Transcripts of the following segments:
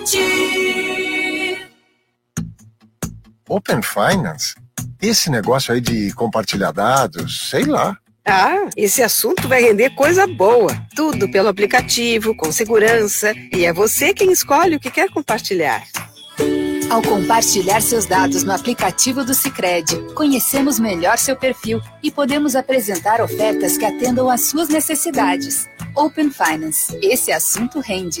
Paraty. Open Finance? Esse negócio aí de compartilhar dados, sei lá. Ah, esse assunto vai render coisa boa. Tudo pelo aplicativo, com segurança. E é você quem escolhe o que quer compartilhar. Ao compartilhar seus dados no aplicativo do Sicredi, conhecemos melhor seu perfil e podemos apresentar ofertas que atendam às suas necessidades. Open Finance. Esse assunto rende.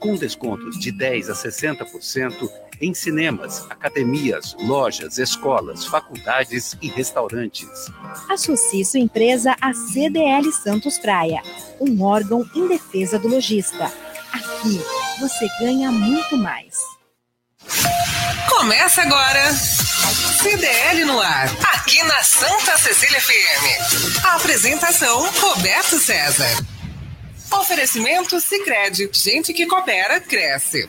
com descontos de 10 a 60% em cinemas, academias, lojas, escolas, faculdades e restaurantes. Associe sua empresa à CDL Santos Praia, um órgão em defesa do lojista. Aqui você ganha muito mais. Começa agora. CDL no ar, aqui na Santa Cecília FM. A apresentação Roberto César. Oferecimento Sicredi, gente que coopera cresce.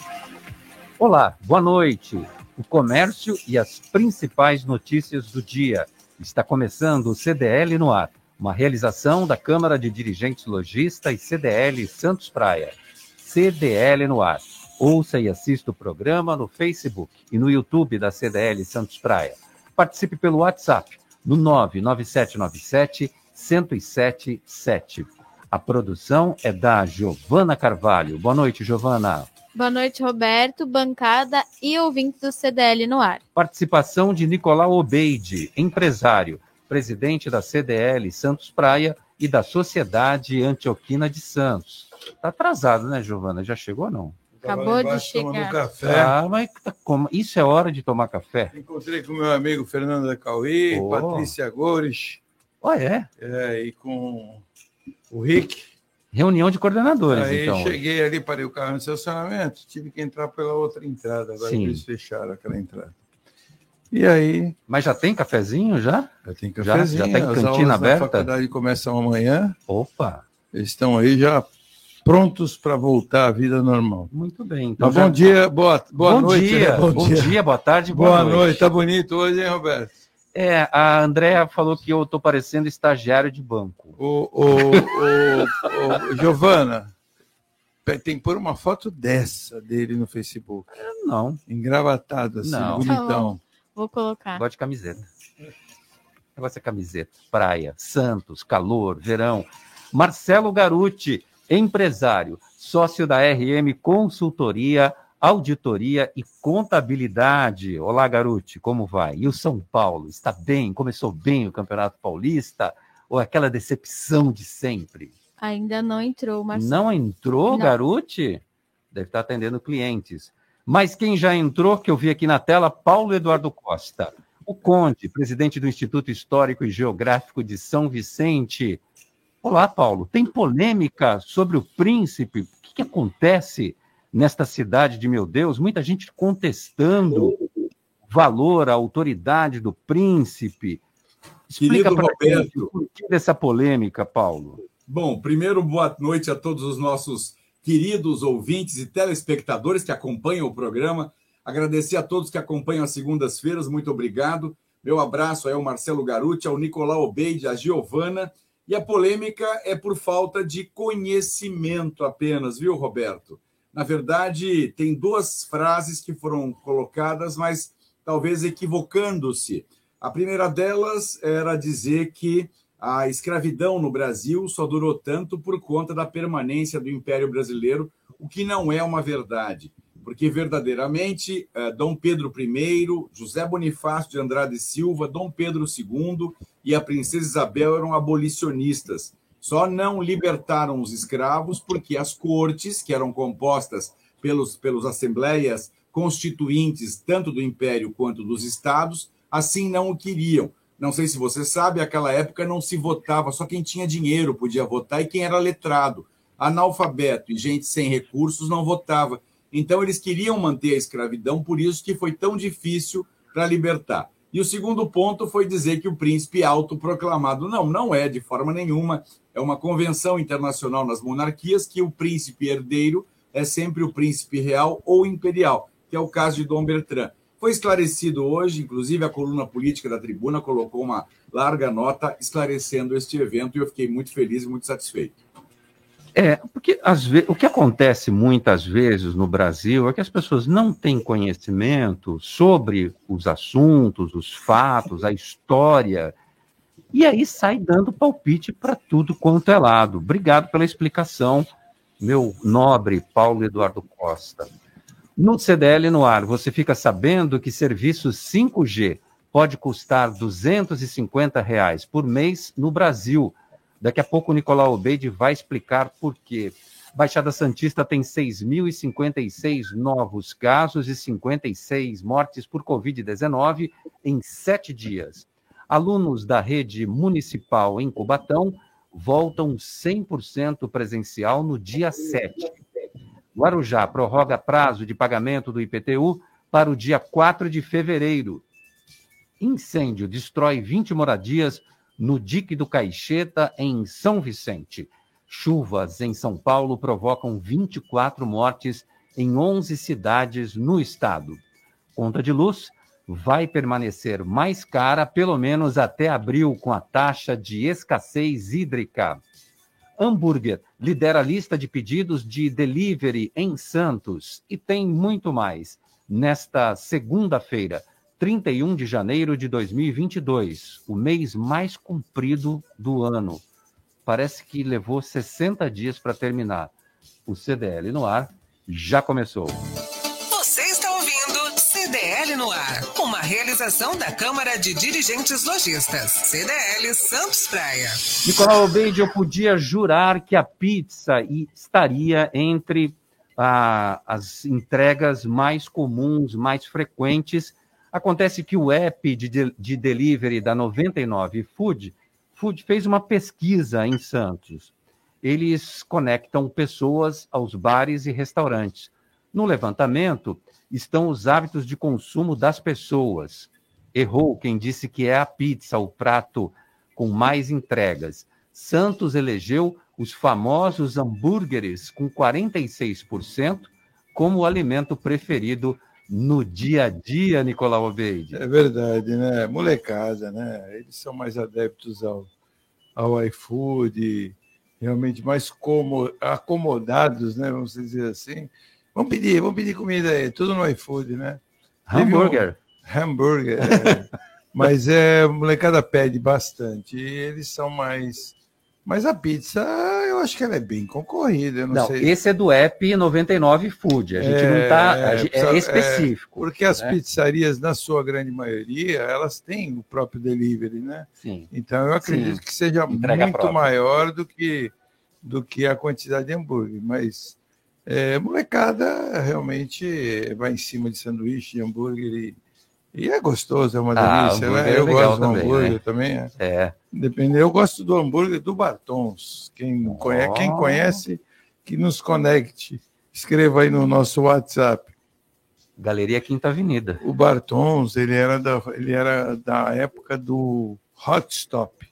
Olá, boa noite. O comércio e as principais notícias do dia. Está começando o CDL no ar, uma realização da Câmara de Dirigentes Logista e CDL Santos Praia. CDL no ar. Ouça e assista o programa no Facebook e no YouTube da CDL Santos Praia. Participe pelo WhatsApp no 99797 1077. A produção é da Giovana Carvalho. Boa noite, Giovana. Boa noite, Roberto, bancada e ouvintes do CDL no ar. Participação de Nicolau Obeide, empresário, presidente da CDL Santos Praia e da Sociedade Antioquina de Santos. Está atrasado, né, Giovana? Já chegou ou não? Acabou de chegar. Café. Ah, mas tá como- isso é hora de tomar café? Encontrei com meu amigo Fernando da Cauí, Oh. Patrícia Gores, Oh, é? é, e com o Rick. Reunião de coordenadores, Aí então. cheguei ali, parei o carro no estacionamento, tive que entrar pela outra entrada, agora Sim. eles fecharam aquela entrada. E aí, Mas já tem cafezinho já? já tem Já- cafezinho, já tem as cantina aulas aberta? faculdade começam amanhã, Opa, eles estão aí já prontos para voltar à vida normal. muito bem. Então Mas já- bom dia, boa, boa bom noite. dia, né? bom, dia. boa tarde, boa, Boa noite. noite, tá bonito hoje, hein, Roberto? É, a Andréa falou que eu tô parecendo estagiário de banco. Ô, ô, ô, ô, Giovana, tem que pôr uma foto dessa dele no Facebook. Não, Engravatado, assim, Não. bonitão. Vou colocar. gosto de camiseta. Negócio é camiseta. Praia, Santos, calor, verão. Marcelo Garuti, empresário, sócio da RM Consultoria, Auditoria e Contabilidade. Olá, Garuti, como vai? E o São Paulo? Está bem? Começou bem o Campeonato Paulista? Ou aquela decepção de sempre? Ainda não entrou, mas Não entrou, Não. Garuti? Deve estar atendendo clientes. Mas quem já entrou, que eu vi aqui na tela, Paulo Eduardo Costa. O Conde, presidente do Instituto Histórico e Geográfico de São Vicente. Olá, Paulo. Tem polêmica sobre o príncipe? O que, que acontece nesta cidade de meu Deus? Muita gente contestando valor, a autoridade do príncipe. Explica para Roberto. gente o porquê dessa polêmica, Paulo. Bom, primeiro, boa noite a todos os nossos queridos ouvintes e telespectadores que acompanham o programa. Agradecer a todos que acompanham as segundas-feiras, muito obrigado. Meu abraço aí ao Marcelo Garuti, ao Nicolau Obeide, à Giovana. E a polêmica é por falta de conhecimento apenas, viu, Roberto? Na verdade, tem duas frases que foram colocadas, mas talvez equivocando-se. A primeira delas era dizer que a escravidão no Brasil só durou tanto por conta da permanência do Império Brasileiro, o que não é uma verdade, porque verdadeiramente eh, Dom Pedro I, José Bonifácio de Andrade Silva, Dom Pedro II e a Princesa Isabel eram abolicionistas. Só não libertaram os escravos porque as cortes, que eram compostas pelos, pelos assembleias constituintes, tanto do Império quanto dos estados, assim não o queriam. Não sei se você sabe, naquela época não se votava, só quem tinha dinheiro podia votar e quem era letrado. Analfabeto e gente sem recursos não votava. Então eles queriam manter a escravidão, por isso que foi tão difícil para libertar. E o segundo ponto foi dizer que o príncipe é autoproclamado. Não, não é de forma nenhuma. É uma convenção internacional nas monarquias que o príncipe herdeiro é sempre o príncipe real ou imperial, que é o caso de Dom Bertrand. Foi esclarecido hoje, inclusive a coluna política da tribuna colocou uma larga nota esclarecendo este evento e eu fiquei muito feliz e muito satisfeito. É, porque às vezes, o que acontece muitas vezes no Brasil é que as pessoas não têm conhecimento sobre os assuntos, os fatos, a história, e aí sai dando palpite para tudo quanto é lado. Obrigado pela explicação, meu nobre Paulo Eduardo Costa. No CDL no ar, você fica sabendo que serviço 5G pode custar 250 reais por mês no Brasil Daqui a pouco o Nicolau Obeide vai explicar por quê. Baixada Santista tem 6.056 novos casos e 56 mortes por Covid-19 em sete dias. Alunos da rede municipal em Cubatão voltam 100% presencial no dia 7. Guarujá prorroga prazo de pagamento do IPTU para o dia 4 de fevereiro. Incêndio destrói 20 moradias no dique do Caixeta, em São Vicente. Chuvas em São Paulo provocam 24 mortes em 11 cidades no estado. Conta de luz vai permanecer mais cara pelo menos até abril com a taxa de escassez hídrica. Hambúrguer lidera a lista de pedidos de delivery em Santos e tem muito mais. Nesta segunda-feira, 31 de janeiro de 2022, o mês mais comprido do ano. Parece que levou 60 dias para terminar. O CDL no ar já começou. Você está ouvindo CDL no ar, uma realização da Câmara de Dirigentes Lojistas, CDL Santos Praia. Nicolau Obeide, eu podia jurar que a pizza estaria entre ah, as entregas mais comuns, mais frequentes Acontece que o app de, de delivery da 99 Food, Food fez uma pesquisa em Santos. Eles conectam pessoas aos bares e restaurantes. No levantamento estão os hábitos de consumo das pessoas. Errou quem disse que é a pizza o prato com mais entregas. Santos elegeu os famosos hambúrgueres com 46% como alimento preferido no dia a dia, Nicolau Obeide. É verdade, né? Molecada, né? Eles são mais adeptos ao, ao iFood, realmente mais como, acomodados, né? Vamos dizer assim. Vamos pedir, vamos pedir comida aí, tudo no iFood, né? Hambúrguer. Um, hambúrguer. É. Mas é, a molecada pede bastante. E eles são mais mas a pizza, acho que ela é bem concorrida. não, não sei. esse é do app 99 Food. A gente é, não está. É, é específico. Porque as né? pizzarias, na sua grande maioria, elas têm o próprio delivery, né? Sim. Então eu acredito Sim. que seja Entrega muito maior do que, do que a quantidade de hambúrguer. Mas é, molecada realmente vai em cima de sanduíche, de hambúrguer e e é gostoso, é uma ah, delícia. Né? Eu é gosto do também, hambúrguer né? também. É. é. Depende. Eu gosto do hambúrguer do Bartons. Quem, oh. conhece, quem conhece, que nos conecte. Escreva aí no nosso WhatsApp. Galeria Quinta Avenida. O Bartons, ele era da, ele era da época do Hot Stop.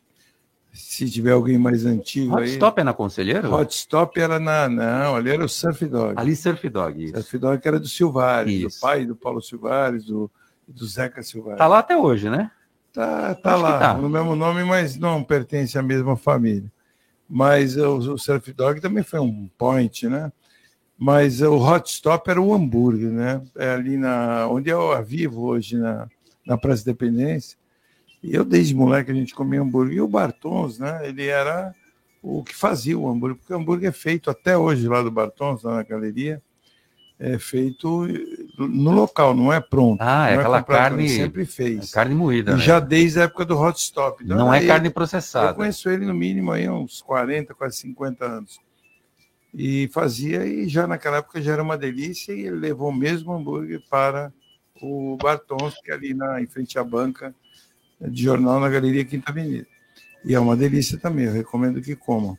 Se tiver alguém mais antigo Hot aí. Stop é na Conselheiro? Hot Stop era na. Não, ali era o Surf Dog. Ali Surf Dog. Isso. Surf Dog era do Silvares, isso. do pai do Paulo Silvares, do do Zeca Silva. Tá lá até hoje, né? Tá, tá lá, tá. no mesmo nome, mas não pertence à mesma família. Mas o, o Surf Dog também foi um point, né? Mas o Hot Stop era o hambúrguer, né? É ali na onde eu vivo hoje, na, na Praça Independência. E eu, desde moleque, a gente comia hambúrguer. E o Bartons, né? Ele era o que fazia o hambúrguer, porque o hambúrguer é feito até hoje lá do Bartons, lá na galeria é feito no local, não é pronto. Ah, é, é aquela carne. sempre fez. É carne moída. Né? Já desde a época do hot stop. Então, não é carne processada. Eu conheço ele no mínimo aí uns 40, quase 50 anos. E fazia, e já naquela época já era uma delícia, e ele levou o mesmo hambúrguer para o Bartons, que é ali na, em frente à banca de jornal na Galeria Quinta Avenida. E é uma delícia também, eu recomendo que comam.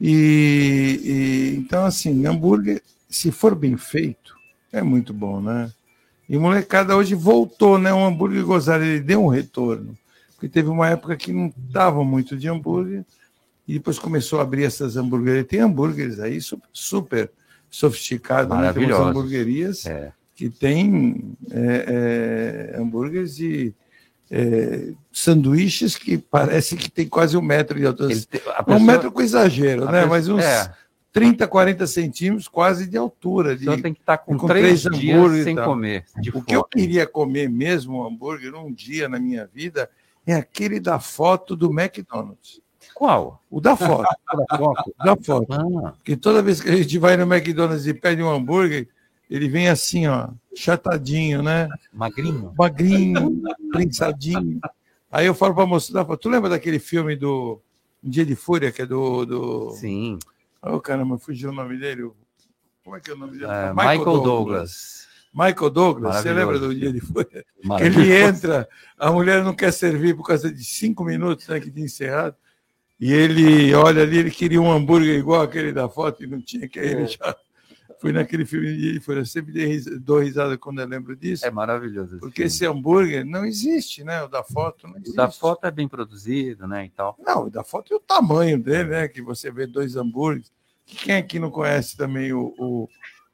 E, e então, assim, hambúrguer se for bem feito, é muito bom, né? E molecada hoje voltou, né? O hambúrguer gozado, ele deu um retorno. Porque teve uma época que não dava muito de hambúrguer, e depois começou a abrir essas hamburguerias. Tem hambúrgueres aí super, super sofisticados, né? Tem umas hamburguerias É. que tem é, é, hambúrgueres de é, sanduíches que parece que tem quase um metro de altura. Ele te- a Um pessoa- metro com exagero, né? pessoa- Mas uns é. 30, 40 centímetros quase de altura. A De, pessoa tem que estar com, com três, três dias hambúrgueres sem comer. O que eu fome. queria comer mesmo, um hambúrguer, um dia na minha vida, é aquele da foto do McDonald's. Qual? O da foto. Da foto? da foto. Ah, Porque toda vez que a gente vai no McDonald's e pede um hambúrguer, ele vem assim, ó, chatadinho, né? magrinho. Magrinho, prensadinho. Aí eu falo pra moça da foto, tu lembra daquele filme do Um Dia de Fúria, que é do. do... Sim. Oh, caramba, fugiu o nome dele. Como é que é o nome dele? É, Michael, Douglas. Michael Douglas, você lembra do Dia de Fúria? Ele entra, a mulher não quer servir por causa de cinco minutos né, que tinha encerrado. E ele olha ali, ele queria um hambúrguer igual aquele da foto e não tinha, que ele já foi naquele filme de Fúria. Eu sempre ris- dou risada quando eu lembro disso. É maravilhoso. esse Porque filme. esse hambúrguer não existe, né? O da foto não O existe. da foto é bem produzido, né? E tal. Não, o da foto é o tamanho dele, né? Que você vê dois hambúrgueres. Quem aqui não conhece também o, o,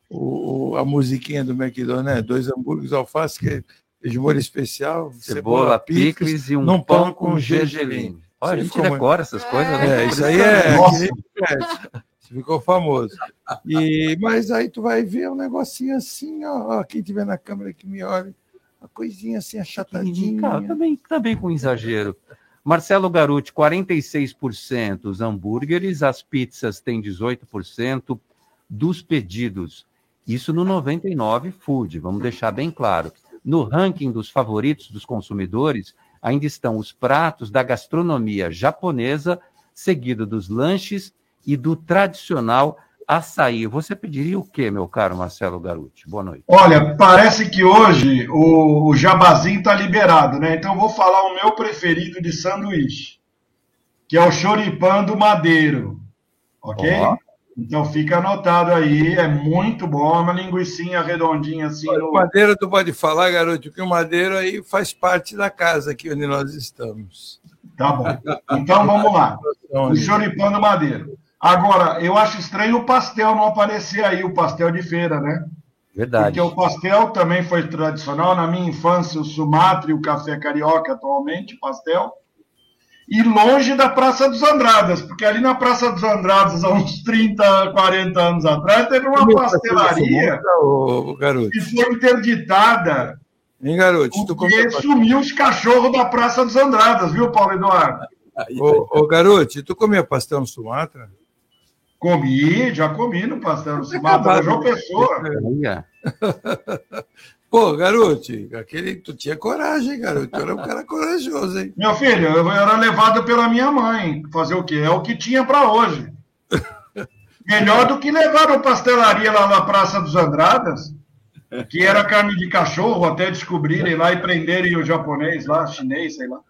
o- o- a musiquinha do McDonald's, né? Dois hambúrgueres, alface, que é de molho especial, Cebola, picles e um num pão com gergelim. Olha, a gente ficou- decora essas coisas, né? É, isso aí é. Ficou famoso. E, mas aí tu vai ver um negocinho assim, ó, ó, quem tiver na câmera que me olhe, uma coisinha assim achatadinha. Cara, também, também com exagero. Marcelo Garuti, 46% os hambúrgueres, as pizzas têm 18% dos pedidos. Isso no 99 Food, vamos deixar bem claro. No ranking dos favoritos dos consumidores, ainda estão os pratos da gastronomia japonesa, seguido dos lanches e do tradicional açaí. Você pediria o quê, meu caro Marcelo Garuti? Boa noite. Olha, parece que hoje o, o jabazinho está liberado, né? Então eu vou falar o meu preferido de sanduíche, que é o choripan do Madeiro, ok? Ó. Então fica anotado aí, é muito bom, é uma linguiçinha redondinha assim. O No... Madeira, tu pode falar, garoto, que o Madeiro aí faz parte da casa aqui onde nós estamos. Tá bom. Então vamos lá. O choripan do Madeiro. Agora, eu acho estranho o pastel não aparecer aí, o pastel de feira, né? Verdade. Porque o pastel também foi tradicional. Na minha infância, o Sumatra e o café carioca, atualmente, pastel. E longe da Praça dos Andradas, porque ali na Praça dos Andradas, há uns 30, 40 anos atrás, teve uma pastelaria Ô, garoto. que foi interditada Hein, garoto? Porque sumiu os cachorros da Praça dos Andradas, viu, Paulo Eduardo? Ô, ô, garoto, tu comia pastel no Sumatra? Comi, já comi no pastel Sumatra, da João Pessoa. Pô, garoto, aquele, tu tinha coragem, garoto. Tu era um cara corajoso, hein? Meu filho, eu era levado pela minha mãe. Fazer o quê? É o que tinha para hoje. Melhor do que levar uma pastelaria lá na Praça dos Andradas, que era carne de cachorro, até descobrirem lá e prenderem o japonês lá, chinês, sei lá.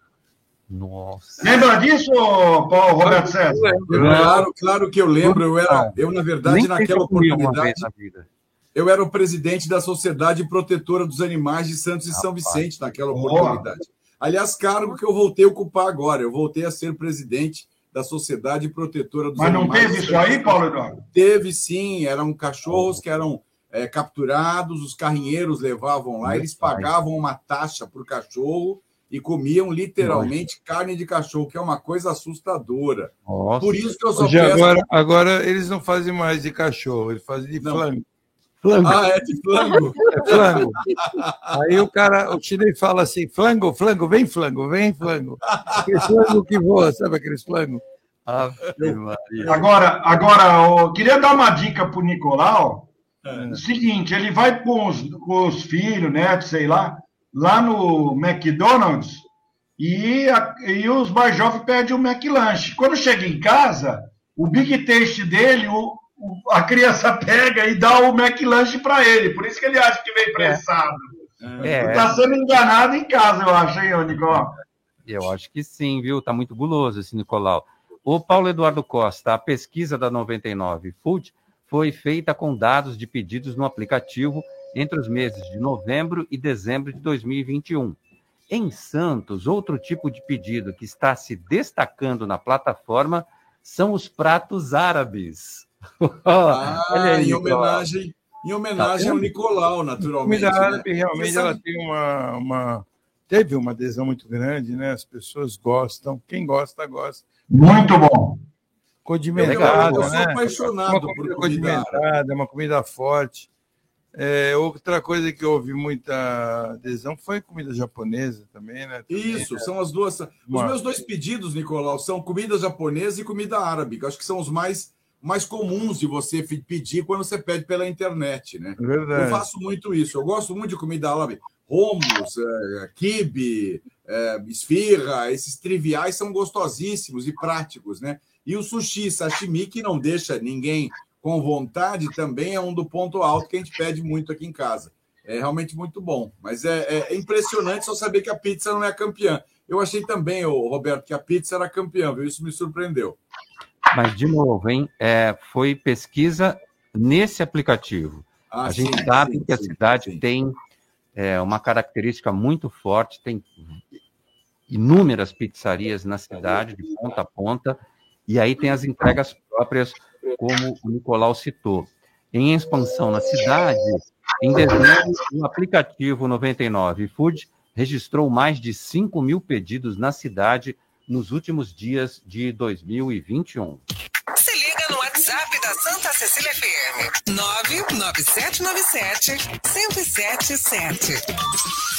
Nossa. Lembra disso, Paulo Roberto César? Claro, claro que eu lembro. Eu, era, eu na verdade, naquela oportunidade, na vida. eu era o presidente da Sociedade Protetora dos Animais de Santos e São Vicente naquela Boa. oportunidade. Aliás, cargo que eu voltei a ocupar agora. Eu voltei a ser presidente da Sociedade Protetora dos Mas não Animais. teve de isso Santos e aí, São Paulo Eduardo? Teve sim, eram cachorros que eram é, capturados, os carrinheiros levavam lá, eles pagavam uma taxa por cachorro e comiam literalmente carne de cachorro, que é uma coisa assustadora. Nossa. Por isso que eu só Hoje, peço. agora, agora eles não fazem mais de cachorro, eles fazem de Não. flango. Ah, é de flango? É flango. Aí o cara, o chinês fala assim: flango, flango, vem flango, vem flango. Aquele flango que voa, sabe aqueles flango? Ave Maria. Agora, agora eu queria dar uma dica para o Nicolau. O seguinte, ele vai com os, com os filhos, netos, sei lá, lá no McDonald's e, a- e os mais jovens pedem o McLanche. Quando chega em casa, o Big Taste dele, o, o- a criança pega e dá o McLanche para ele. Por isso que ele acha que vem pressado. É, Está sendo enganado em casa, eu acho, hein, Nicolau? eu acho que sim, viu? Tá muito guloso esse Nicolau. O Paulo Eduardo Costa, a pesquisa da 99 Food foi feita com dados de pedidos no aplicativo entre os meses de novembro e dezembro de 2021. Em Santos, outro tipo de pedido que está se destacando na plataforma são os pratos árabes. ah, aí, em homenagem, em homenagem tá ao Nicolau, naturalmente. A comida né? árabe realmente ela tem uma, uma, teve uma adesão muito grande, né? As pessoas gostam, quem gosta gosta. Muito bom. Condimentada, eu, eu sou né? apaixonado uma por comida condimentada, uma comida forte. É, outra coisa que houve muita adesão foi comida japonesa também, né? Também, Isso, né? são as duas. Os meus dois pedidos, Nicolau, são comida japonesa e comida árabe, que acho que são os mais, mais comuns de você pedir quando você pede pela internet, né? Verdade. Eu faço muito isso. Eu gosto muito de comida árabe. Romos, é, kibe, é, esfirra, esses triviais são gostosíssimos e práticos, né? E o sushi, sashimi, que não deixa ninguém com vontade também é um do ponto alto que a gente pede muito aqui em casa. É realmente muito bom. Mas é, é, é impressionante só saber que a pizza não é campeã. Eu achei também, Roberto, que a pizza era campeã, viu? Isso me surpreendeu. Mas, de novo, hein? É, foi pesquisa nesse aplicativo. Ah, a gente sim, sabe sim, que a sim, cidade tem é, uma característica muito forte, tem inúmeras pizzarias na cidade, de ponta a ponta, e aí tem as entregas próprias como o Nicolau citou. Em expansão na cidade, em dezembro, o aplicativo 99 Food registrou mais de 5 mil pedidos na cidade nos últimos dias de 2021. Cecília FM. 99797 1077.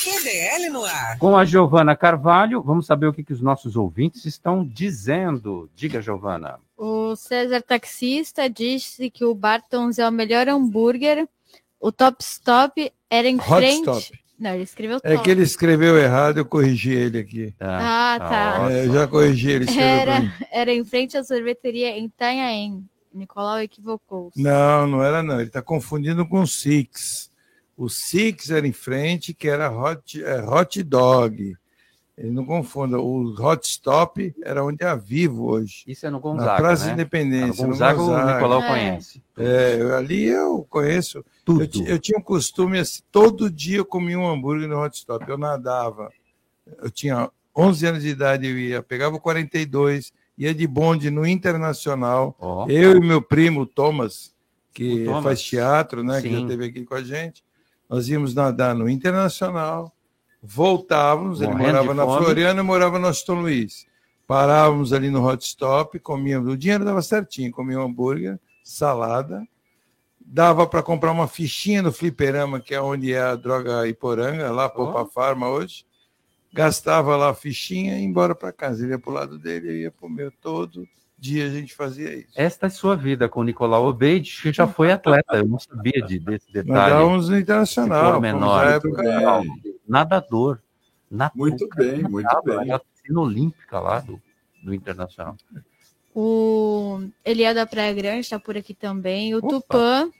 QDL no ar. Com a Giovana Carvalho, vamos saber o que, que os nossos ouvintes estão dizendo. Diga, Giovana. O César Taxista disse que o Bartons é o melhor hambúrguer. O Top Stop era em Hot frente. Stop. Não, ele escreveu É top. que ele escreveu errado, eu corrigi ele aqui. Ah, tá. É, eu já corrigi ele. pra Era, mim. era em frente à sorveteria em Itanhaém. Nicolau equivocou. Não, não era não. Ele está confundindo com o Six. O Six era em frente, que era hot, é, hot dog. Ele não confunda. O Hot Stop era onde é a Vivo hoje. Isso é no Gonzaga, Na Praça né? Independência. É no no Gonzaga, o Nicolau É. conhece. É, ali eu conheço. Tudo. Eu, eu tinha um costume, assim, todo dia eu comia um hambúrguer no Hot Stop. Eu nadava. Eu tinha 11 anos de idade, eu ia, pegava o 42, ia de bonde no Internacional. Ó. Eu e meu primo, Thomas, que Thomas. faz teatro, né, que já esteve aqui com a gente. Nós íamos nadar no Internacional, voltávamos, ele Morrendo morava de na fome. Floriana, eu morava no Aston Luiz. Parávamos ali no Hot Stop, comíamos, o dinheiro dava certinho, comia um hambúrguer, salada, dava para comprar uma fichinha no fliperama, que é onde é a droga Iporanga, lá, Popa Farma hoje. Gastava lá a fichinha e ia embora para casa. Ele ia para o lado dele, eu ia para o meu. Todo dia a gente fazia isso. Esta é sua vida com o Nicolau Obeide, que já foi atleta. Eu não sabia de, desse detalhe. Nadávamos no Internacional. Menor. fomos na época- Nadador. Na Muito bem, muito nadava, bem. Era a piscina olímpica lá do, do Internacional. O Eliel da Praia Grande está por aqui também. O Opa. Tupã,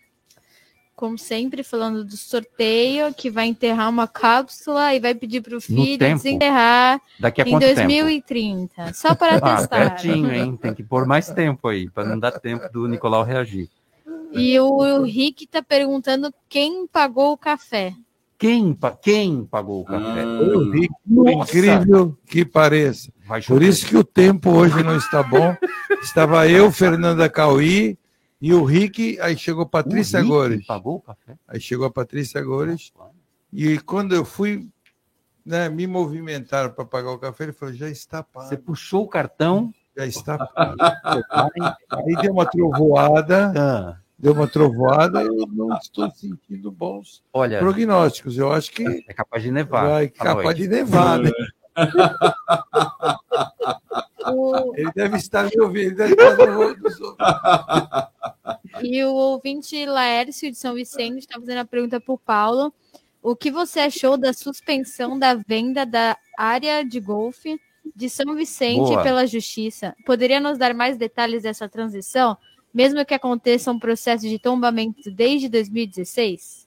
como sempre, falando do sorteio, que vai enterrar uma cápsula e vai pedir para o filho tempo? desenterrar Daqui a em quanto tempo? 2030. Só para Ah, testar. pertinho, hein? Tem que pôr mais tempo aí, para não dar tempo do Nicolau reagir. E o Rick está perguntando quem pagou o café. Quem, pa- quem pagou o café? Vi, Nossa! por incrível que pareça. Por isso que o tempo hoje não está bom. Estava eu, Fernanda Cauí e o Rick, aí chegou Patrícia Gores. Pagou o café? Aí chegou a Patrícia Gores. E quando eu fui né, me movimentar para pagar o café, ele falou: já está pago. Você puxou o cartão. Já está pago. Aí deu uma trovoada, Ah, deu uma trovoada, eu não estou sentindo bons olha, prognósticos. Eu acho que é capaz de nevar. vai à capaz de nevar, né? O- Ele deve estar me ouvindo, ele deve estar me ouvindo. E o ouvinte Laércio de São Vicente está fazendo a pergunta para o Paulo. O que você achou da suspensão da venda da área de golfe de São Vicente Boa. pela Justiça? Poderia nos dar mais detalhes dessa transição, mesmo que aconteça um processo de tombamento desde 2016?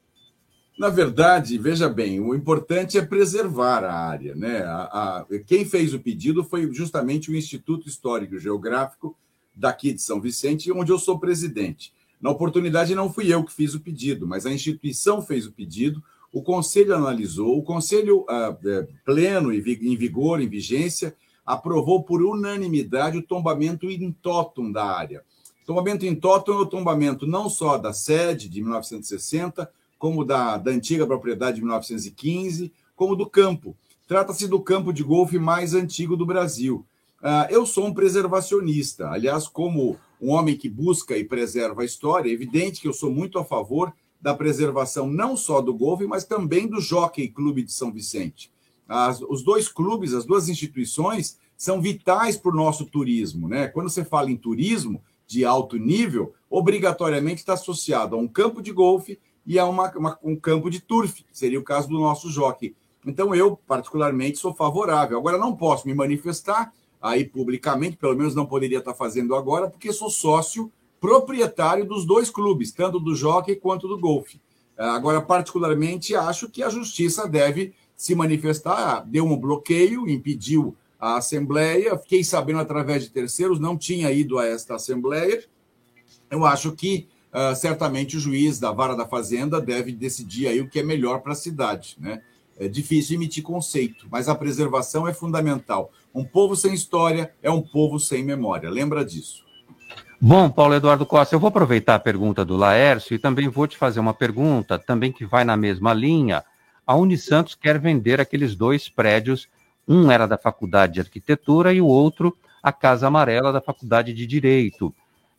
Na verdade, veja bem, o importante é preservar a área. Né? A- a- quem fez o pedido foi justamente o Instituto Histórico Geográfico daqui de São Vicente, onde eu sou presidente. Na oportunidade, não fui eu que fiz o pedido, mas a instituição fez o pedido, o conselho analisou, o conselho ah, é, pleno em vigor, em vigência, aprovou por unanimidade o tombamento in totum da área. Tombamento in totum é o tombamento não só da sede de 1960, como da, da antiga propriedade de 1915, como do campo. Trata-se do campo de golfe mais antigo do Brasil. Uh, eu sou um preservacionista. Aliás, como um homem que busca e preserva a história, é evidente que eu sou muito a favor da preservação não só do golfe, mas também do Jockey Clube de São Vicente. As, os dois clubes, as duas instituições, são vitais para o nosso turismo. Né? Quando você fala em turismo de alto nível, obrigatoriamente está associado a um campo de golfe e a uma, uma, um campo de turf, seria o caso do nosso jockey. Então, eu, particularmente, sou favorável. Agora, não posso me manifestar aí publicamente, pelo menos não poderia estar fazendo agora, porque sou sócio proprietário dos dois clubes, tanto do jockey quanto do golfe. Agora, particularmente, acho que a justiça deve se manifestar. Deu um bloqueio, impediu a Assembleia. Fiquei sabendo através de terceiros, não tinha ido a esta Assembleia. Eu acho que uh, certamente o juiz da Vara da Fazenda deve decidir aí o que é melhor para a cidade. Né? É difícil emitir conceito, mas a preservação é fundamental. Um povo sem história é um povo sem memória. Lembra disso. Bom, Paulo Eduardo Costa, eu vou aproveitar a pergunta do Laércio e também vou te fazer uma pergunta, também que vai na mesma linha. A Unisantos quer vender aqueles dois prédios, um era da Faculdade de Arquitetura e o outro a Casa Amarela da Faculdade de Direito.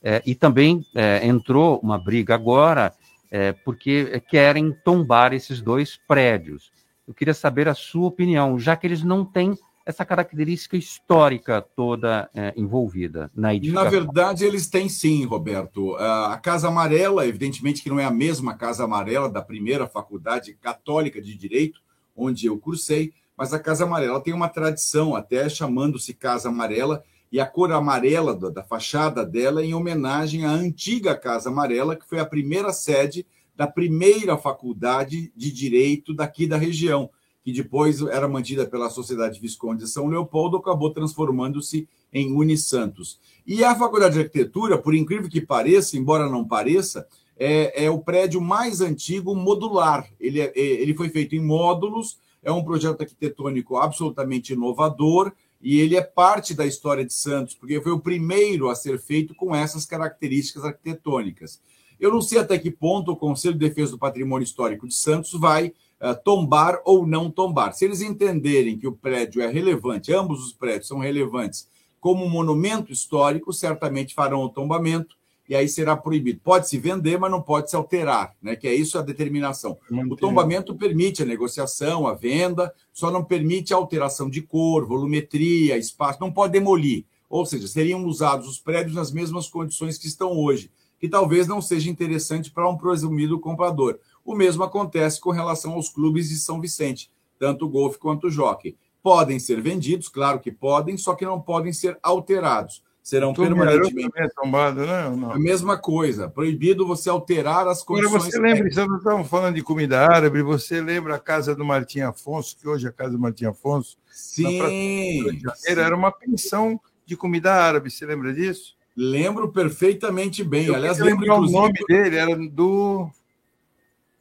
É, e também é, entrou uma briga agora, é, porque querem tombar esses dois prédios. Eu queria saber a sua opinião, já que eles não têm essa característica histórica toda é, envolvida na edificação? Na verdade, eles têm sim, Roberto. A Casa Amarela, evidentemente que não é a mesma Casa Amarela da primeira faculdade católica de Direito, onde eu cursei, mas a Casa Amarela tem uma tradição, até chamando-se Casa Amarela, e a cor amarela da fachada dela é em homenagem à antiga Casa Amarela, que foi a primeira sede da primeira faculdade de Direito daqui da região que depois era mantida pela Sociedade Visconde de São Leopoldo, acabou transformando-se em Unisantos. E a Faculdade de Arquitetura, por incrível que pareça, embora não pareça, é, é o prédio mais antigo modular. Ele, é, é ele foi feito em módulos, é um projeto arquitetônico absolutamente inovador e ele é parte da história de Santos, porque foi o primeiro a ser feito com essas características arquitetônicas. Eu não sei até que ponto o Conselho de Defesa do Patrimônio Histórico de Santos vai uh, tombar ou não tombar. Se eles entenderem que o prédio é relevante, ambos os prédios são relevantes como um monumento histórico, certamente farão o tombamento e aí será proibido. Pode se vender, mas não pode se alterar, né? Que é isso a determinação. O tombamento permite a negociação, a venda, só não permite a alteração de cor, volumetria, espaço, não pode demolir. Ou seja, seriam usados os prédios nas mesmas condições que estão hoje, que talvez não seja interessante para um presumido comprador. O mesmo acontece com relação aos clubes de São Vicente, tanto o golfe quanto o jockey. Podem ser vendidos, claro que podem, só que não podem ser alterados. Serão permanentemente. É tombado, né? Não. A mesma coisa. Proibido você alterar as condições. Agora você lembra, estamos falando de comida árabe, você lembra a casa do Martim Afonso, que hoje é a casa do Martim Afonso? Sim. Janeiro, era uma pensão de comida árabe, você lembra disso? Lembro perfeitamente bem. Eu Aliás, lembro o nome dele, era do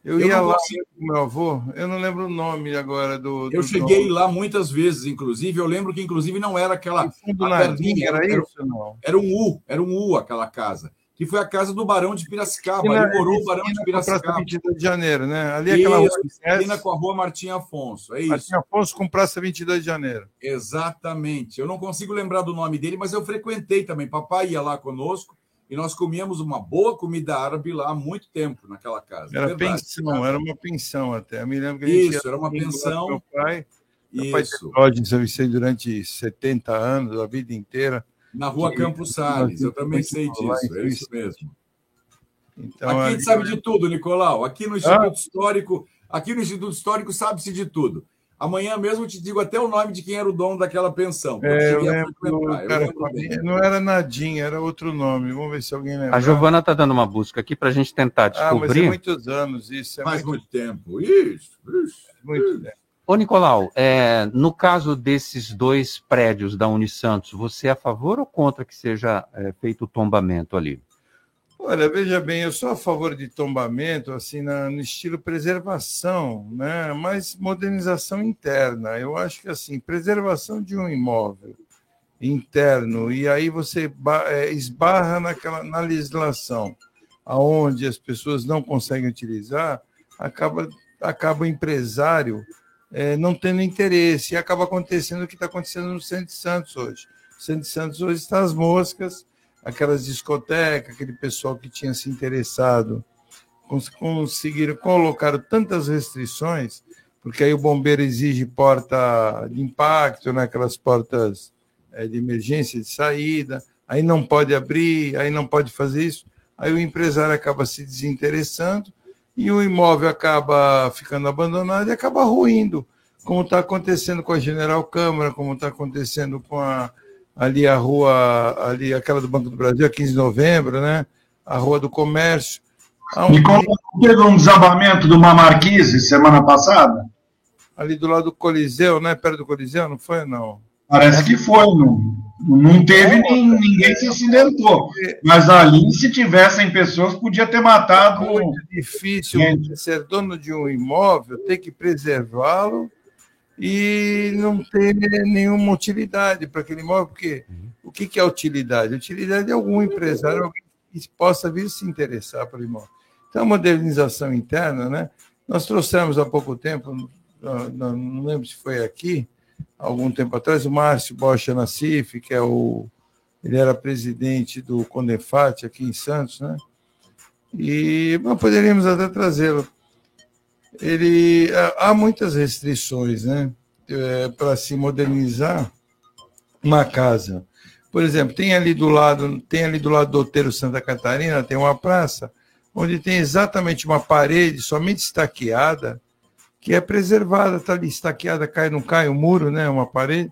eu, eu ia lá com meu avô, eu não lembro o nome agora do. do eu cheguei nome. lá muitas vezes, inclusive. Eu lembro que, inclusive, não era aquela. Fundo era, era isso? Não. Era um U, era um U aquela casa. Que foi a casa do Barão de Piracicaba. Ele morou o Barão de Piracicaba. 22 de janeiro, né? Ali é aquela rua. Esquina com a rua Martim Afonso. É isso. Martim Afonso com Praça 22 de janeiro. Exatamente. Eu não consigo lembrar do nome dele, mas eu frequentei também. Papai ia lá conosco e nós comíamos uma boa comida árabe lá há muito tempo naquela casa. Era Verdade, pensão, era uma pensão até. Eu me lembro que a gente Isso, era uma pensão. Meu pai, meu pai em São Vicente durante 70 anos, a vida inteira. Na rua que, Campos Salles, eu também sei disso, é isso mesmo. Então, aqui a gente sabe de tudo, Nicolau. Aqui no Instituto ah? Histórico, aqui no Instituto Histórico sabe-se de tudo. Amanhã mesmo eu te digo até o nome de quem era o dono daquela pensão. É, eu lembro, cara, eu não era Nadinha, era outro nome. Vamos ver se alguém lembra. A Giovana está dando uma busca aqui para a gente tentar descobrir. Ah, mas é muitos anos isso. É Faz muito, muito tempo. Isso, isso. Muito isso. tempo. Ô, Nicolau, é, no caso desses dois prédios da Unisantos, você é a favor ou contra que seja é, feito o tombamento ali? Olha, veja bem, eu sou a favor de tombamento, assim, na, no estilo preservação, né? mas modernização interna. Eu acho que, assim, preservação de um imóvel interno, e aí você é, esbarra naquela, na legislação, aonde as pessoas não conseguem utilizar, acaba, acaba o empresário é, não tendo interesse, e acaba acontecendo o que está acontecendo no Centro de Santos hoje. O Centro de Santos hoje está às moscas, aquelas discotecas, aquele pessoal que tinha se interessado, conseguiram colocar tantas restrições, porque aí o bombeiro exige porta de impacto, né, aquelas portas é, de emergência, de saída, aí não pode abrir, aí não pode fazer isso, aí o empresário acaba se desinteressando e o imóvel acaba ficando abandonado e acaba ruindo, como está acontecendo com a General Câmara, como está acontecendo com a ali a rua, ali aquela do Banco do Brasil, 15 de novembro, né? A Rua do Comércio. Um... Nicolau, teve um desabamento de uma marquise semana passada? Ali do lado do Coliseu, né? Perto do Coliseu, não foi, não? Parece que foi, não, não teve nem, ninguém se acidentou. Mas ali, se tivessem pessoas, podia ter matado. É muito difícil ser dono de um imóvel, ter que preservá-lo e não ter nenhuma utilidade para aquele imóvel, porque o que, é utilidade? Utilidade é algum empresário que possa vir se interessar pelo imóvel. Então, a modernização interna, né? Nós trouxemos há pouco tempo, não, lembro se foi aqui, algum tempo atrás, o Márcio Bocha Nassif, que é o. Ele era presidente do Condefat aqui em Santos, né? E nós poderíamos até trazê-lo ele há muitas restrições, né, é, para se modernizar uma casa. Por exemplo, tem ali do lado, tem ali do lado do Outeiro Santa Catarina, tem uma praça onde tem exatamente uma parede somente estaqueada, que é preservada, está ali estaqueada, cai, não cai o muro, né, uma parede.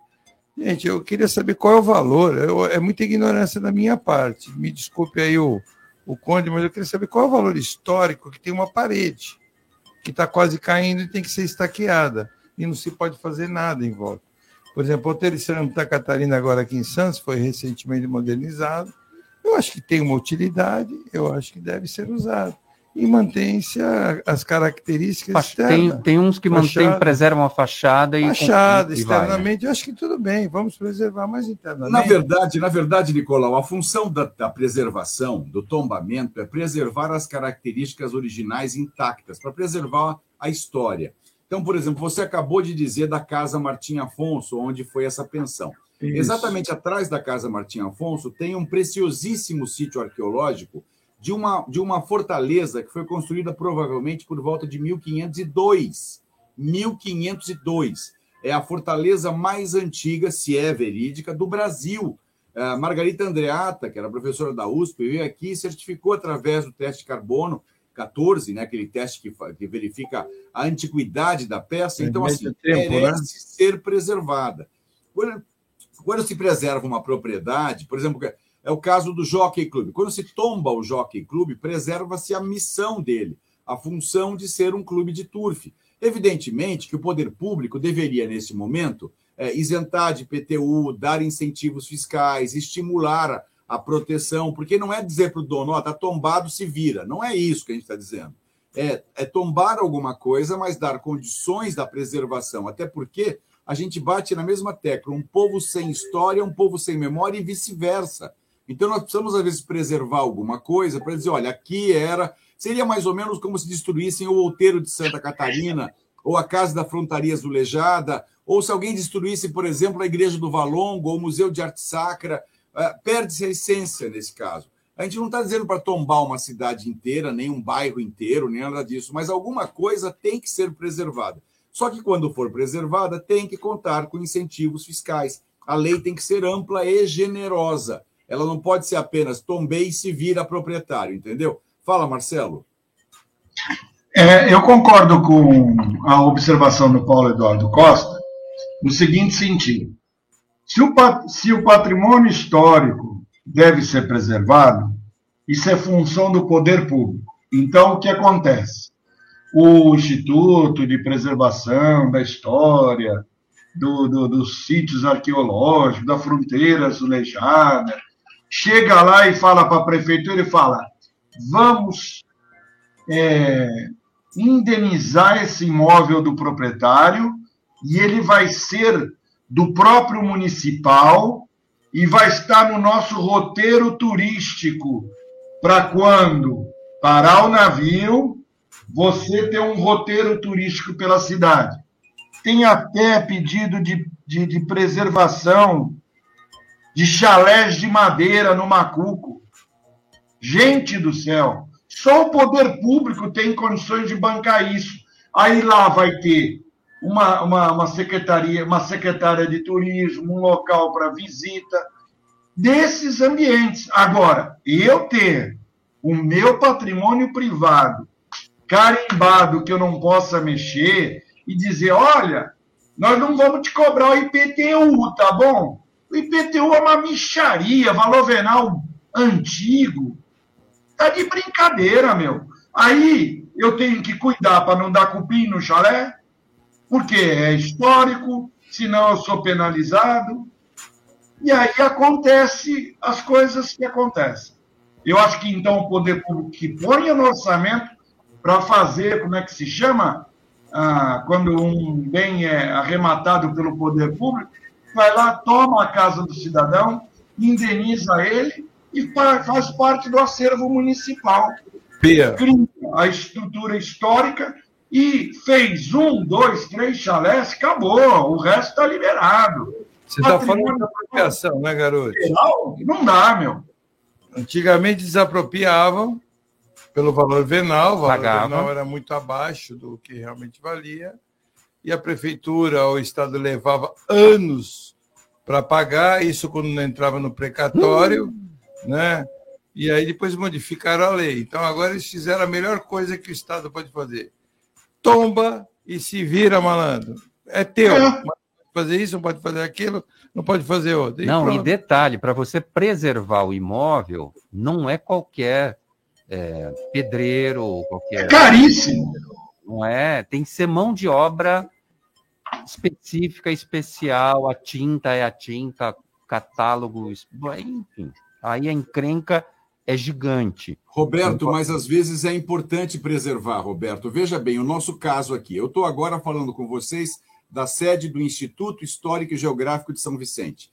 Gente, eu queria saber qual é o valor. Eu, é muita ignorância da minha parte. Me desculpe aí o, o Conde, mas eu queria saber qual é o valor histórico que tem uma parede que está quase caindo e tem que ser estaqueada. E não se pode fazer nada em volta. Por exemplo, o Hotel Santa Catarina, agora aqui em Santos, foi recentemente modernizado. Eu acho que tem uma utilidade, eu acho que deve ser usado e mantém-se as características externas. Tem, tem uns que mantêm, preservam a fachada e fachada, e externamente, vai, né? eu acho que tudo bem, vamos preservar mais internamente. Na verdade, na verdade, Nicolau, a função da, da preservação, do tombamento, é preservar as características originais intactas, para preservar a história. Então, por exemplo, você acabou de dizer da Casa Martim Afonso, onde foi essa pensão. Isso. Exatamente atrás da Casa Martim Afonso tem um preciosíssimo sítio arqueológico de uma, de uma fortaleza que foi construída provavelmente por volta de 1502. 1502. É a fortaleza mais antiga, se é verídica, do Brasil. A Margarita Andreata, que era professora da USP, veio aqui e certificou através do teste de carbono 14, né, aquele teste que, que verifica a antiguidade da peça. Então, assim, tempo, né? merece né? ser preservada. Quando, quando se preserva uma propriedade, por exemplo, é o caso do Jockey Club. Quando se tomba o Jockey Club, preserva-se a missão dele, a função de ser um clube de turf. Evidentemente que o poder público deveria, nesse momento, é, isentar de PTU, dar incentivos fiscais, estimular a, a proteção, porque não é dizer para o dono, está tombado, se vira. Não é isso que a gente está dizendo. É, é tombar alguma coisa, mas dar condições da preservação, até porque a gente bate na mesma tecla: um povo sem história, um povo sem memória e vice-versa. Então, nós precisamos, às vezes, preservar alguma coisa para dizer: olha, aqui era. Seria mais ou menos como se destruíssem o outeiro de Santa Catarina, ou a Casa da Frontaria Azulejada, ou se alguém destruísse, por exemplo, a Igreja do Valongo, ou o Museu de Arte Sacra. Uh, Perde-se a essência nesse caso. A gente não está dizendo para tombar uma cidade inteira, nem um bairro inteiro, nem nada disso, mas alguma coisa tem que ser preservada. Só que quando for preservada, tem que contar com incentivos fiscais. A lei tem que ser ampla e generosa ela não pode ser apenas tombei e se vira proprietário, entendeu? Fala, Marcelo. É, eu concordo com a observação do Paulo Eduardo Costa no seguinte sentido: se o, se o patrimônio histórico deve ser preservado, isso é função do poder público. Então, o que acontece? O Instituto de Preservação da História, do, do, dos sítios arqueológicos, da fronteira azulejada, chega lá e fala para a prefeitura e fala: vamos é, indenizar esse imóvel do proprietário e ele vai ser do próprio municipal e vai estar no nosso roteiro turístico para quando parar o navio, você ter um roteiro turístico pela cidade. Tem até pedido de, de, de preservação de chalés de madeira no Macuco. Gente do céu, só o poder público tem condições de bancar isso. Aí lá vai ter uma, uma, uma secretaria, uma secretária de turismo, um local para visita, desses ambientes. Agora, eu ter o meu patrimônio privado carimbado que eu não possa mexer e dizer, olha, nós não vamos te cobrar o IPTU, tá bom? O IPTU é uma micharia, valor venal antigo. Tá de brincadeira, meu. Aí eu tenho que cuidar para não dar cupim no chalé, porque é histórico, senão eu sou penalizado. E aí acontece as coisas que acontecem. Eu acho que então o poder público que ponha no orçamento para fazer, como é que se chama? Ah, quando um bem é arrematado pelo poder público, vai lá, toma a casa do cidadão, indeniza ele e faz parte do acervo municipal. Pia. Cria a estrutura histórica e fez um, dois, três chalés, acabou, o resto está liberado. Você está falando da apropriação, né, garoto? Não dá, meu. Antigamente desapropriavam pelo valor venal, o valor Pagava. venal era muito abaixo do que realmente valia, e a prefeitura ou o Estado levava anos para pagar, isso quando não entrava no precatório, Hum. né? E aí depois modificaram a lei. Então agora eles fizeram a melhor coisa que o Estado pode fazer tomba e se vira, malandro. É teu. Não pode fazer isso, não pode fazer aquilo, não pode fazer outro. E Não, e pronto. detalhe, para você preservar o imóvel, não é qualquer é, pedreiro, ou qualquer. É caríssimo. Não é? Tem que ser mão de obra específica, especial, a tinta é a tinta, catálogo, enfim. Aí a encrenca é gigante. Roberto, mas às vezes é importante preservar, Roberto. Veja bem, o nosso caso aqui. Eu estou agora falando com vocês da sede do Instituto Histórico e Geográfico de São Vicente.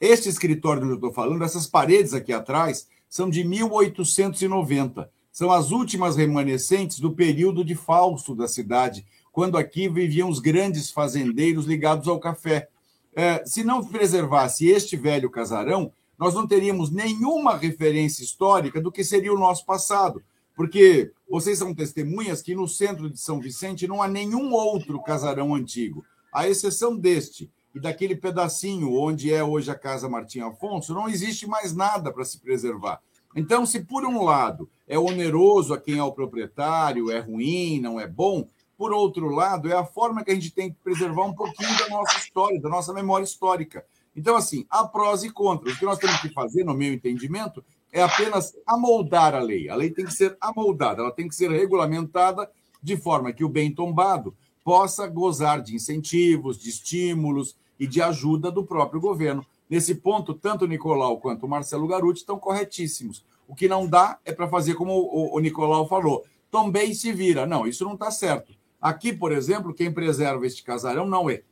Este escritório onde eu estou falando, essas paredes aqui atrás, são de 1890. São as últimas remanescentes do período de falso da cidade, quando aqui viviam os grandes fazendeiros ligados ao café. É, se não preservasse este velho casarão, nós não teríamos nenhuma referência histórica do que seria o nosso passado. Porque vocês são testemunhas que no centro de São Vicente não há nenhum outro casarão antigo, à exceção deste. E daquele pedacinho onde é hoje a Casa Martim Afonso, não existe mais nada para se preservar. Então, se por um lado é oneroso a quem é o proprietário, é ruim, não é bom, por outro lado, é a forma que a gente tem que preservar um pouquinho da nossa história, da nossa memória histórica. Então, assim, há prós e contras. O que nós temos que fazer, no meu entendimento, é apenas amoldar a lei. A lei tem que ser amoldada, ela tem que ser regulamentada de forma que o bem tombado possa gozar de incentivos, de estímulos e de ajuda do próprio governo. Nesse ponto, tanto o Nicolau quanto o Marcelo Garuti estão corretíssimos. O que não dá é para fazer como o, Nicolau falou, também se vira. Não, isso não está certo. Aqui, por exemplo, quem preserva este casarão não é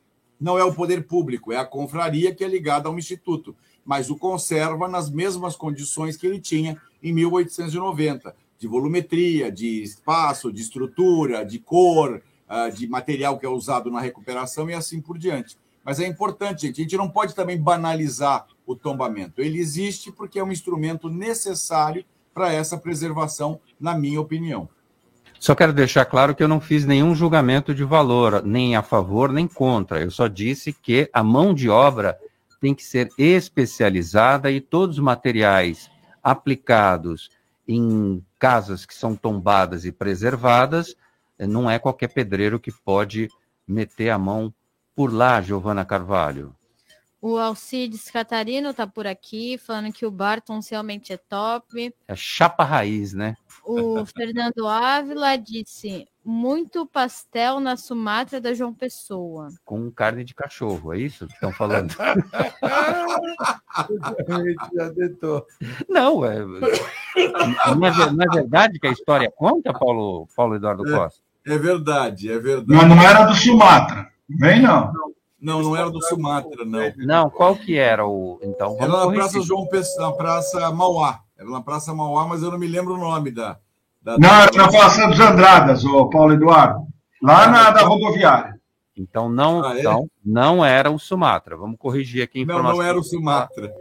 não é o poder público, é a confraria que é ligada ao instituto, mas o conserva nas mesmas condições que ele tinha em 1890, de volumetria, de espaço, de estrutura, de cor, ah, de material que é usado na recuperação e assim por diante. Mas é importante, gente, a gente não pode também banalizar o tombamento. Ele existe porque é um instrumento necessário para essa preservação, na minha opinião. Só quero deixar claro que eu não fiz nenhum julgamento de valor, nem a favor, nem contra. Eu só disse que a mão de obra tem que ser especializada e todos os materiais aplicados em casas que são tombadas e preservadas, não é qualquer pedreiro que pode meter a mão por lá, Giovana Carvalho. O Alcides Catarino tá por aqui, falando que o Barton realmente é top. É chapa raiz, né? O Fernando Ávila disse: muito pastel na Sumatra da João Pessoa. Com carne de cachorro, é isso que estão falando? Já tentou. Não, é... Não, é, não é verdade que a história conta, Paulo, Paulo Eduardo Costa? É, é verdade, é verdade. Mas não era do Sumatra. Vem não. Não, não era do Sumatra, não. Não, qual que era o. Então, era na Praça João Pessoa, na Praça Mauá. Era na Praça Mauá, mas eu não me lembro o nome da. da não, era na Praça dos Andradas, o Paulo Eduardo. Lá ah, na da rodoviária. Então não, ah, é? então não era o Sumatra. Vamos corrigir aqui a informação. Não, não era o Sumatra.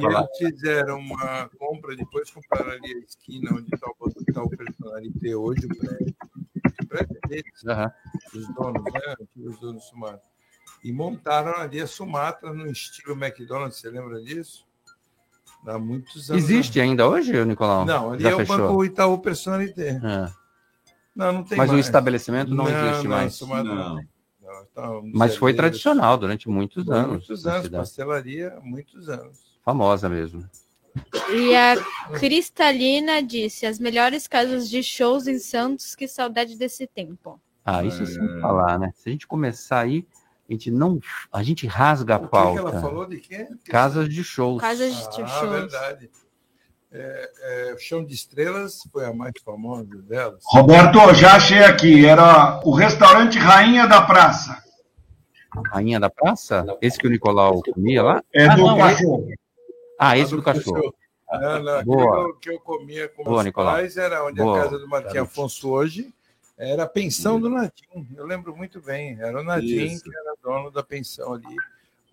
E eles fizeram uma compra, depois compraram ali a esquina onde está o, tá o personalité hoje, o prédio. É deles, uhum. os donos, né? Os donos do Sumatra e montaram ali a Sumatra no estilo McDonald's, você lembra disso? Há muitos anos. Existe ainda hoje, Nicolau? Não, ali Já é fechou. o Banco Itaú Personalité. É. Não, não tem Mas mais. o estabelecimento não, não existe não, mais. Sumatra não. não. Tá, Mas foi tradicional durante muitos anos. Muitos anos, pastelaria, muitos anos. Famosa mesmo. E a Cristalina disse: as melhores casas de shows em Santos, que saudade desse tempo. Ah, isso é. sem falar, né? Se a gente começar aí, a gente não, a gente rasga a pauta. O que ela falou de quê? Casas de shows. Casas de ah, shows. verdade. É, é, Chão de Estrelas foi a mais famosa delas. Roberto, já achei aqui. Era o restaurante Rainha da Praça. Rainha da Praça? Esse que o Nicolau comia lá? É ah, do não, cachorro. Ah, esse do, do cachorro. Não, não, Boa. que eu comia com Boa, meus Nicolau. pais era onde Boa. a casa do Martim Afonso hoje era a pensão do Nadim, eu lembro muito bem. Era o Nadim Isso. que era dono da pensão ali,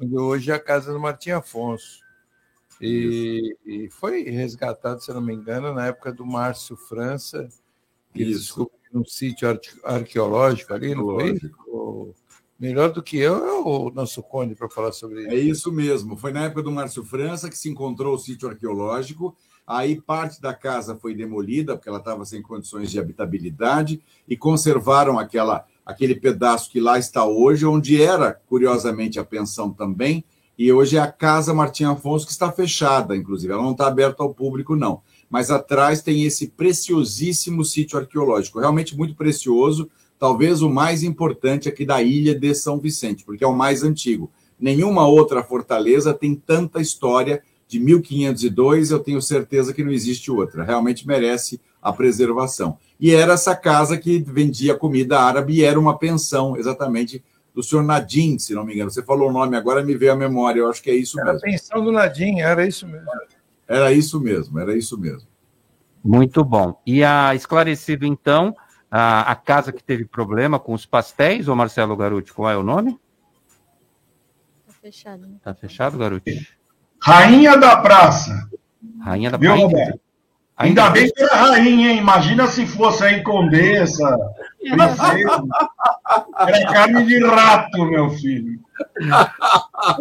onde hoje é a casa do Martim Afonso. E, e, foi resgatado, se não me engano, na época do Márcio França, que eles descobriram um sítio arqueológico ali, não foi? Melhor do que eu é o nosso conde para falar sobre isso. É isso mesmo. Foi na época do Márcio França que se encontrou o sítio arqueológico Aí parte da casa foi demolida, porque ela estava sem condições de habitabilidade, e conservaram aquela, aquele pedaço que lá está hoje, onde era, curiosamente, a pensão também, e hoje é a Casa Martim Afonso, que está fechada, inclusive. Ela não está aberta ao público, não. Mas atrás tem esse preciosíssimo sítio arqueológico, realmente muito precioso, talvez o mais importante aqui da ilha de São Vicente, porque é o mais antigo. Nenhuma outra fortaleza tem tanta história de 1502, eu tenho certeza que não existe outra. Realmente merece a preservação. E era essa casa que vendia comida árabe e era uma pensão, exatamente, do senhor Nadim, se não me engano. Você falou o nome agora, me veio a memória. Eu acho que é isso era mesmo. Era a pensão do Nadim, era isso mesmo. Era isso mesmo, era isso mesmo. Muito bom. E a esclarecido, então, a, a casa que teve problema com os pastéis, ou Marcelo Garuti, qual é o nome? Tá fechado. Né? Tá fechado, Garuti? Rainha da Praça. Rainha da Praça. Ainda bem que era rainha, hein? Imagina se fosse aí condessa, princesa. Era carne de rato, meu filho.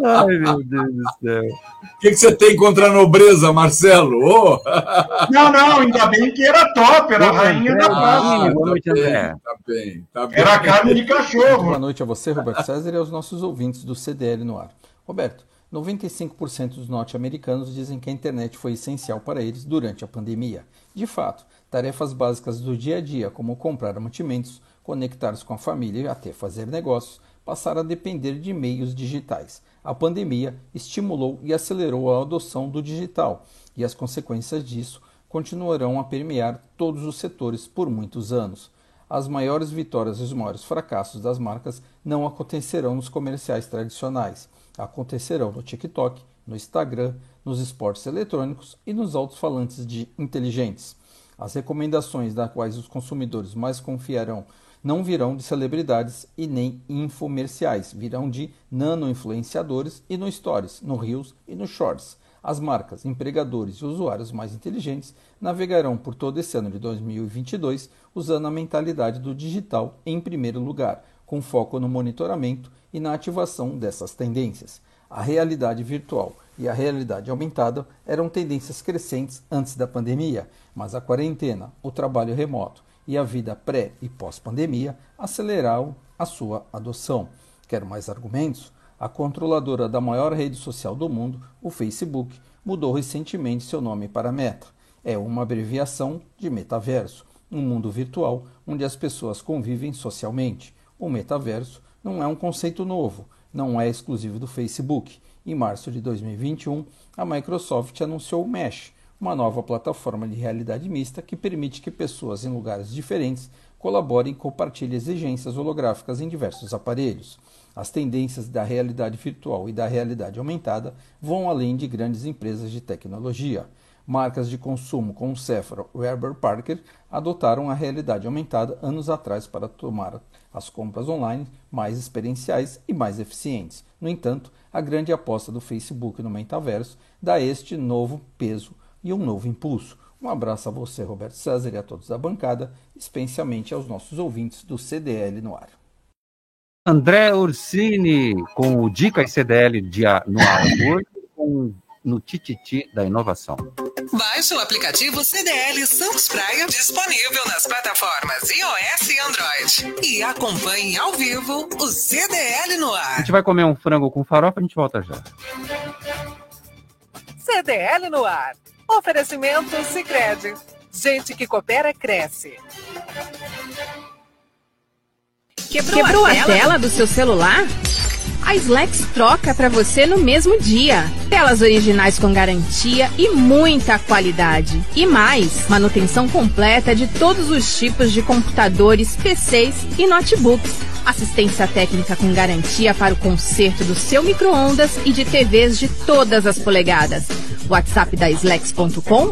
Ai, meu Deus do céu. O que, que você tem contra a nobreza, Marcelo? Oh. Não, não, ainda bem que era top, era a rainha da praça. boa noite, André. Tá bem, tá bem. Era carne de cachorro. Boa noite a você, Roberto César, e aos nossos ouvintes do CDL no ar. Roberto, 95% dos norte-americanos dizem que a internet foi essencial para eles durante a pandemia. De fato, tarefas básicas do dia a dia, como comprar mantimentos, conectar-se com a família e até fazer negócios, passaram a depender de meios digitais. A pandemia estimulou e acelerou a adoção do digital, e as consequências disso continuarão a permear todos os setores por muitos anos. As maiores vitórias e os maiores fracassos das marcas não acontecerão nos comerciais tradicionais acontecerão no TikTok, no Instagram, nos esportes eletrônicos e nos altos-falantes de inteligentes. As recomendações das quais os consumidores mais confiarão não virão de celebridades e nem infomerciais, virão de nano-influenciadores e no Stories, no Reels e no Shorts. As marcas, empregadores e usuários mais inteligentes navegarão por todo esse ano de 2022 usando a mentalidade do digital em primeiro lugar, com foco no monitoramento e na ativação dessas tendências. A realidade virtual e a realidade aumentada eram tendências crescentes antes da pandemia, mas a quarentena, o trabalho remoto e a vida pré e pós-pandemia aceleraram a sua adoção. Quer mais argumentos? A controladora da maior rede social do mundo, o Facebook, mudou recentemente seu nome para Meta. É uma abreviação de metaverso um mundo virtual onde as pessoas convivem socialmente. O metaverso não é um conceito novo, não é exclusivo do Facebook. Em março de 2021, a Microsoft anunciou o Mesh, uma nova plataforma de realidade mista que permite que pessoas em lugares diferentes colaborem e compartilhem exigências holográficas em diversos aparelhos. As tendências da realidade virtual e da realidade aumentada vão além de grandes empresas de tecnologia. Marcas de consumo como Sephora e Weber Parker adotaram a realidade aumentada anos atrás para tomar as compras online mais experienciais e mais eficientes. No entanto, a grande aposta do Facebook no metaverso dá este novo peso e um novo impulso. Um abraço a você, Roberto César, e a todos da bancada, especialmente aos nossos ouvintes do CDL no ar. André Ursini, com o Dicas CDL no ar hoje, com, no Tititi da Inovação. Baixe o aplicativo CDL Santos Praia, disponível nas plataformas iOS e Android. E acompanhe ao vivo o CDL no ar. A gente vai comer um frango com farofa, a gente volta já. CDL no ar. Oferecimento Sicredi. Gente que coopera cresce. Quebrou, Quebrou a, tela? a tela do seu celular? A Slex troca para você no mesmo dia. Telas originais com garantia e muita qualidade. E mais, manutenção completa de todos os tipos de computadores, PCs e notebooks. Assistência técnica com garantia para o conserto do seu micro-ondas e de TVs de todas as polegadas. WhatsApp da Slex.com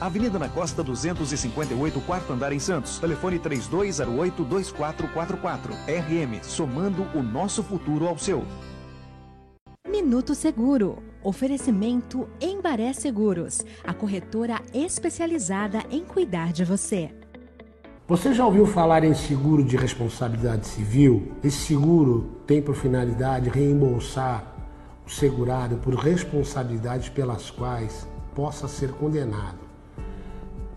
Avenida na Costa 258, quarto andar em Santos. Telefone 3208-2444. RM, somando o nosso futuro ao seu. Minuto Seguro. Oferecimento Embaré Seguros, a corretora especializada em cuidar de você. Você já ouviu falar em seguro de responsabilidade civil? Esse seguro tem por finalidade reembolsar o segurado por responsabilidades pelas quais possa ser condenado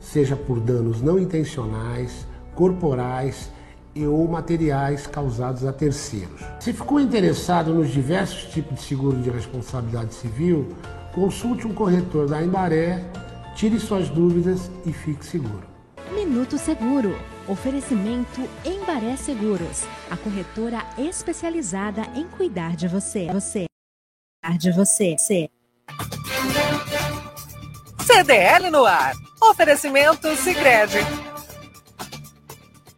seja por danos não intencionais, corporais e ou materiais causados a terceiros. Se ficou interessado nos diversos tipos de seguro de responsabilidade civil, consulte um corretor da Embaré, tire suas dúvidas e fique seguro. Minuto Seguro. Oferecimento Embaré Seguros, a corretora especializada em cuidar de você. Você. Cuidar de você. você. CDL no ar. Oferecimento Sicredi.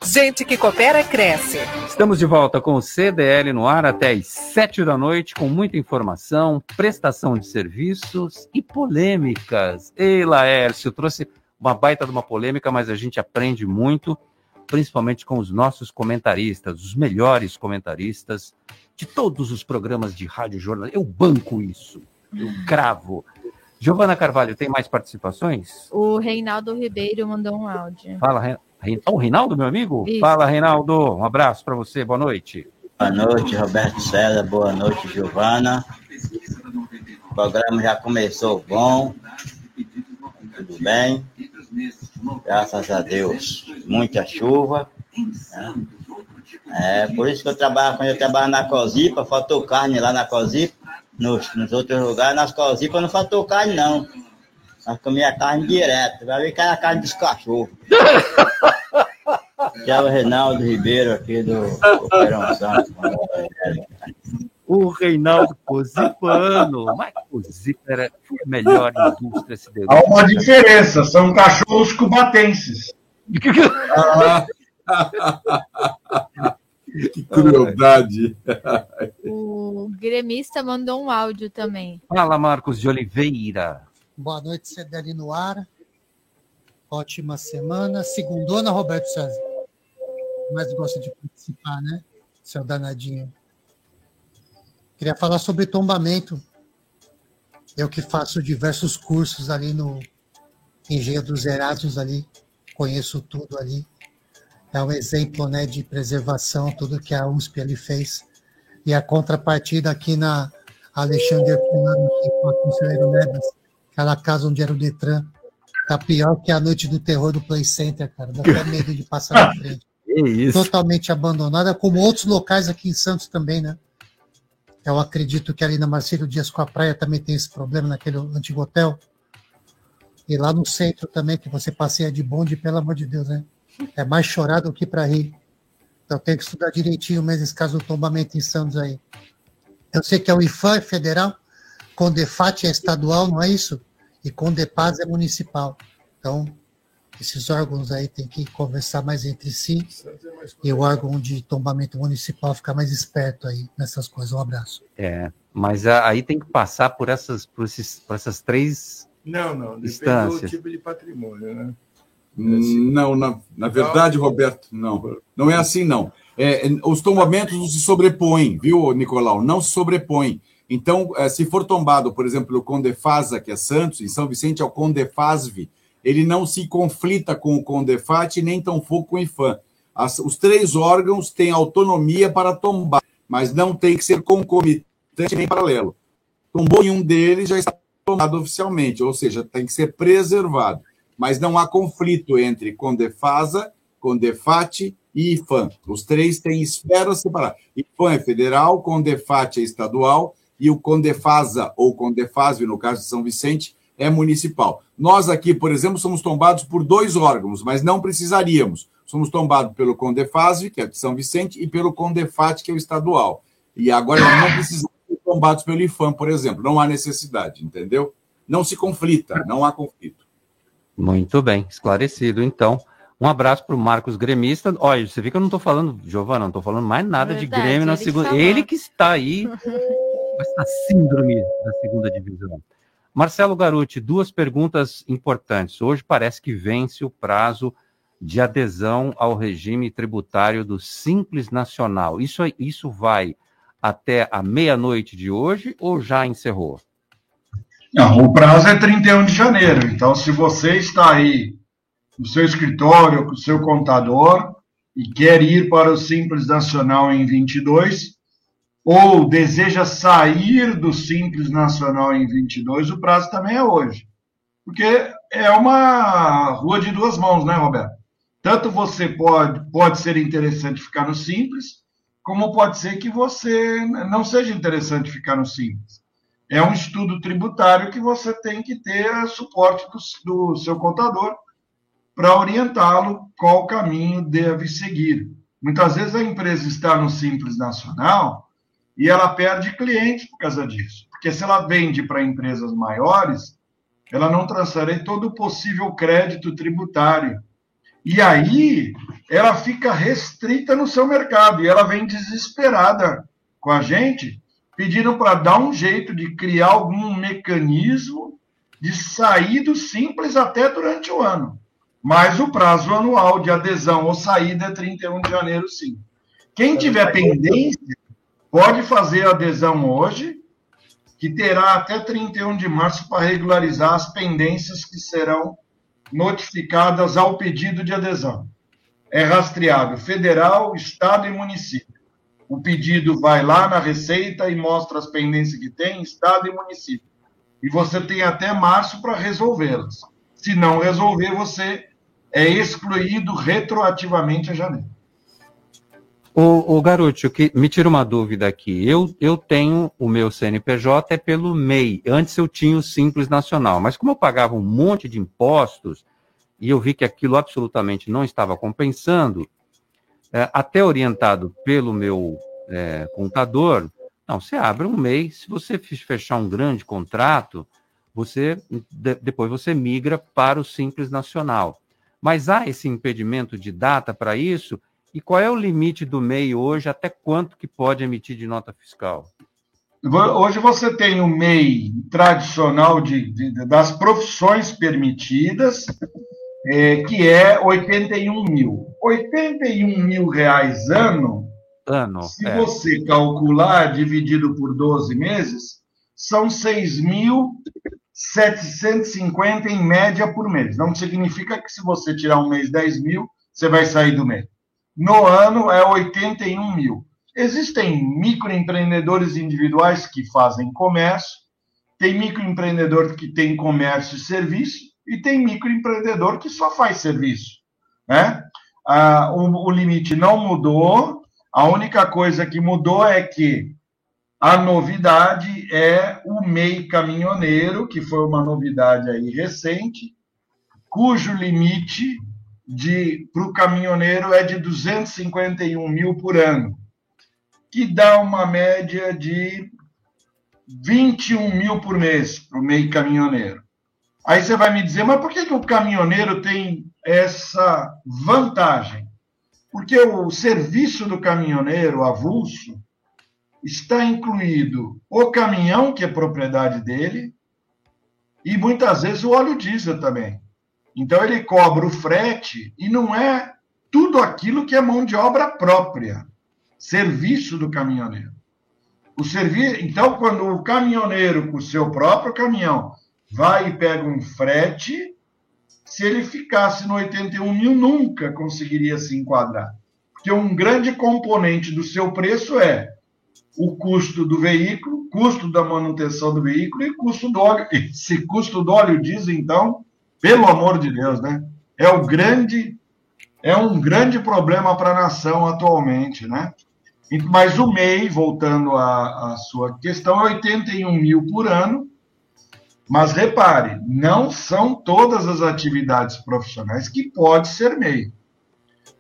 Gente que coopera cresce. Estamos de volta com o CDL no ar até às sete da noite, com muita informação, prestação de serviços e polêmicas. Ei, Laércio, trouxe uma baita de uma polêmica, mas a gente aprende muito, principalmente com os nossos comentaristas, os melhores comentaristas de todos os programas de rádio jornal. Eu banco isso, eu cravo. Giovana Carvalho, tem mais participações? O Reinaldo Ribeiro mandou um áudio. Fala, Re... oh, Reinaldo, meu amigo? Isso. Fala, Reinaldo. Um abraço para você, boa noite. Boa noite, Roberto César. Boa noite, Giovana. O programa já começou bom. Tudo bem? Graças a Deus. Muita chuva. Né? É, por isso que eu trabalho, quando eu trabalho na Cosipa, faltou carne lá na Cosipa nos, nos outros lugares, nas cosipas não faltou carne, não. Nós comia carne direto. Vai ver que era carne dos cachorros. Que é o Reinaldo Ribeiro aqui do Operão Santos. O Reinaldo Cosipano. Mas Cosipa era a melhor indústria siderúrgica. Há uma diferença, são cachorros cubatenses. Que crueldade. O gremista mandou um áudio também. Fala, Marcos de Oliveira. Boa noite, CDL no ar. Ótima semana. Segundona, Roberto César. Mais gosta de participar, né? Seu danadinho. Queria falar sobre tombamento. Eu que faço diversos cursos ali no Engenho dos Zerados ali, conheço tudo ali. É um exemplo né, de preservação, tudo que a USP ali fez. E a contrapartida aqui na Alexandre Fulano, aqui com a Conselheiro Neves, aquela casa onde era o Detran, tá pior que a noite do terror do Play Center, cara. Dá até medo de passar na frente. Totalmente abandonada, como outros locais aqui em Santos também, né? Eu acredito que ali na Marcelo Dias com a praia também tem esse problema naquele antigo hotel. E lá no centro também, que você passeia de bonde, pelo amor de Deus, né? É mais chorar do que para rir. Então tem que estudar direitinho mesmo esse caso do tombamento em Santos aí. Eu sei que é o IFAM é federal, Condefat é estadual, não é isso? E Condepaz é municipal. Então, esses órgãos aí têm que conversar mais entre si e o órgão de tombamento municipal ficar mais esperto aí nessas coisas. Um abraço. É, mas aí tem que passar por essas, por, esses, por essas três não, não, depende instâncias. do tipo de patrimônio, né? Não, na, na verdade, Roberto, não. Não é assim, não. É, os tombamentos não se sobrepõem, viu, Nicolau? Não se sobrepõem. Então, é, se for tombado, por exemplo, o Condefasa, que é Santos, em São Vicente é o Condefasve, ele não se conflita com o Condefat nem tampouco com o IFAM. As, os três órgãos têm autonomia para tombar, mas não tem que ser concomitante nem paralelo. Tombou em um deles, já está tombado oficialmente, ou seja, tem que ser preservado. Mas não há conflito entre Condefasa, Condefat e IFAM. Os três têm esferas separadas. IFAM é federal, Condefat é estadual e o Condefasa, ou Condefasve, no caso de São Vicente, é municipal. Nós aqui, por exemplo, somos tombados por dois órgãos, mas não precisaríamos. Somos tombados pelo Condefasve, que é de São Vicente, e pelo Condefat, que é o estadual. E agora não precisamos ser tombados pelo IFAM, por exemplo. Não há necessidade, entendeu? Não se conflita, não há conflito. Muito bem, esclarecido. Então, um abraço para o Marcos Gremista. Olha, você viu que eu não estou falando, Giovana, não estou falando mais nada Verdade, de Grêmio na que segunda. Ele que está aí com essa síndrome da segunda divisão. Marcelo Garuti, duas perguntas importantes. Hoje parece que vence o prazo de adesão ao regime tributário do Simples Nacional. Isso, isso vai até a meia-noite de hoje ou já encerrou? Não, o prazo é 31 de janeiro. Então, se você está aí no seu escritório, com o seu contador, e quer ir para o Simples Nacional em 22, ou deseja sair do Simples Nacional em 22, o prazo também é hoje. Porque é uma rua de duas mãos, né, Roberto? Tanto você pode, pode ser interessante ficar no Simples, como pode ser que você não seja interessante ficar no Simples. É um estudo tributário que você tem que ter suporte do, do seu contador para orientá-lo qual caminho deve seguir. Muitas vezes a empresa está no Simples Nacional e ela perde clientes por causa disso. Porque se ela vende para empresas maiores, ela não transfere todo o possível crédito tributário. E aí ela fica restrita no seu mercado e ela vem desesperada com a gente, pedindo para dar um jeito de criar algum mecanismo de sair do simples até durante o ano. Mas o prazo anual de adesão ou saída é 31 de janeiro, sim. Quem tiver pendência, pode fazer a adesão hoje, que terá até 31 de março para regularizar as pendências que serão notificadas ao pedido de adesão. É rastreável federal, estado e município. O pedido vai lá na Receita e mostra as pendências que tem, estado e município. E você tem até março para resolvê-las. Se não resolver, você é excluído retroativamente a janeiro. O, o que me tira uma dúvida aqui. Eu, eu tenho o meu CNPJ é pelo MEI. Antes eu tinha o Simples Nacional, mas como eu pagava um monte de impostos e eu vi que aquilo absolutamente não estava compensando, é, até orientado pelo meu é, contador, não, você abre um MEI, se você fechar um grande contrato, você de, depois você migra para o Simples Nacional. Mas há esse impedimento de data para isso? E qual é o limite do MEI hoje? Até quanto que pode emitir de nota fiscal? Hoje você tem o MEI tradicional de, de, das profissões permitidas, é, que é 81 mil. 81 mil reais ano, ano se é. você calcular dividido por 12 meses, são 6.750 em média por mês. Não significa que se você tirar um mês 10 mil, você vai sair do mês. No ano é 81 mil. Existem microempreendedores individuais que fazem comércio, tem microempreendedor que tem comércio e serviço, e tem microempreendedor que só faz serviço. Né? Ah, o, o limite não mudou, a única coisa que mudou é que a novidade é o MEI caminhoneiro, que foi uma novidade aí recente, cujo limite para o caminhoneiro é de 251 mil por ano, que dá uma média de 21 mil por mês para o MEI caminhoneiro. Aí você vai me dizer, mas por que, que o caminhoneiro tem essa vantagem? Porque o serviço do caminhoneiro avulso está incluído o caminhão, que é propriedade dele, e muitas vezes o óleo diesel também. Então ele cobra o frete e não é tudo aquilo que é mão de obra própria, serviço do caminhoneiro. O serviço, então, quando o caminhoneiro com o seu próprio caminhão vai e pega um frete, se ele ficasse no 81 mil, nunca conseguiria se enquadrar. Porque um grande componente do seu preço é o custo do veículo, custo da manutenção do veículo e custo do óleo. Esse custo do óleo diesel, então, pelo amor de Deus, né? É o grande, é um grande problema para a nação atualmente, né? Mas o MEI, voltando à, à sua questão, é 81 mil por ano. Mas repare, não são todas as atividades profissionais que pode ser MEI.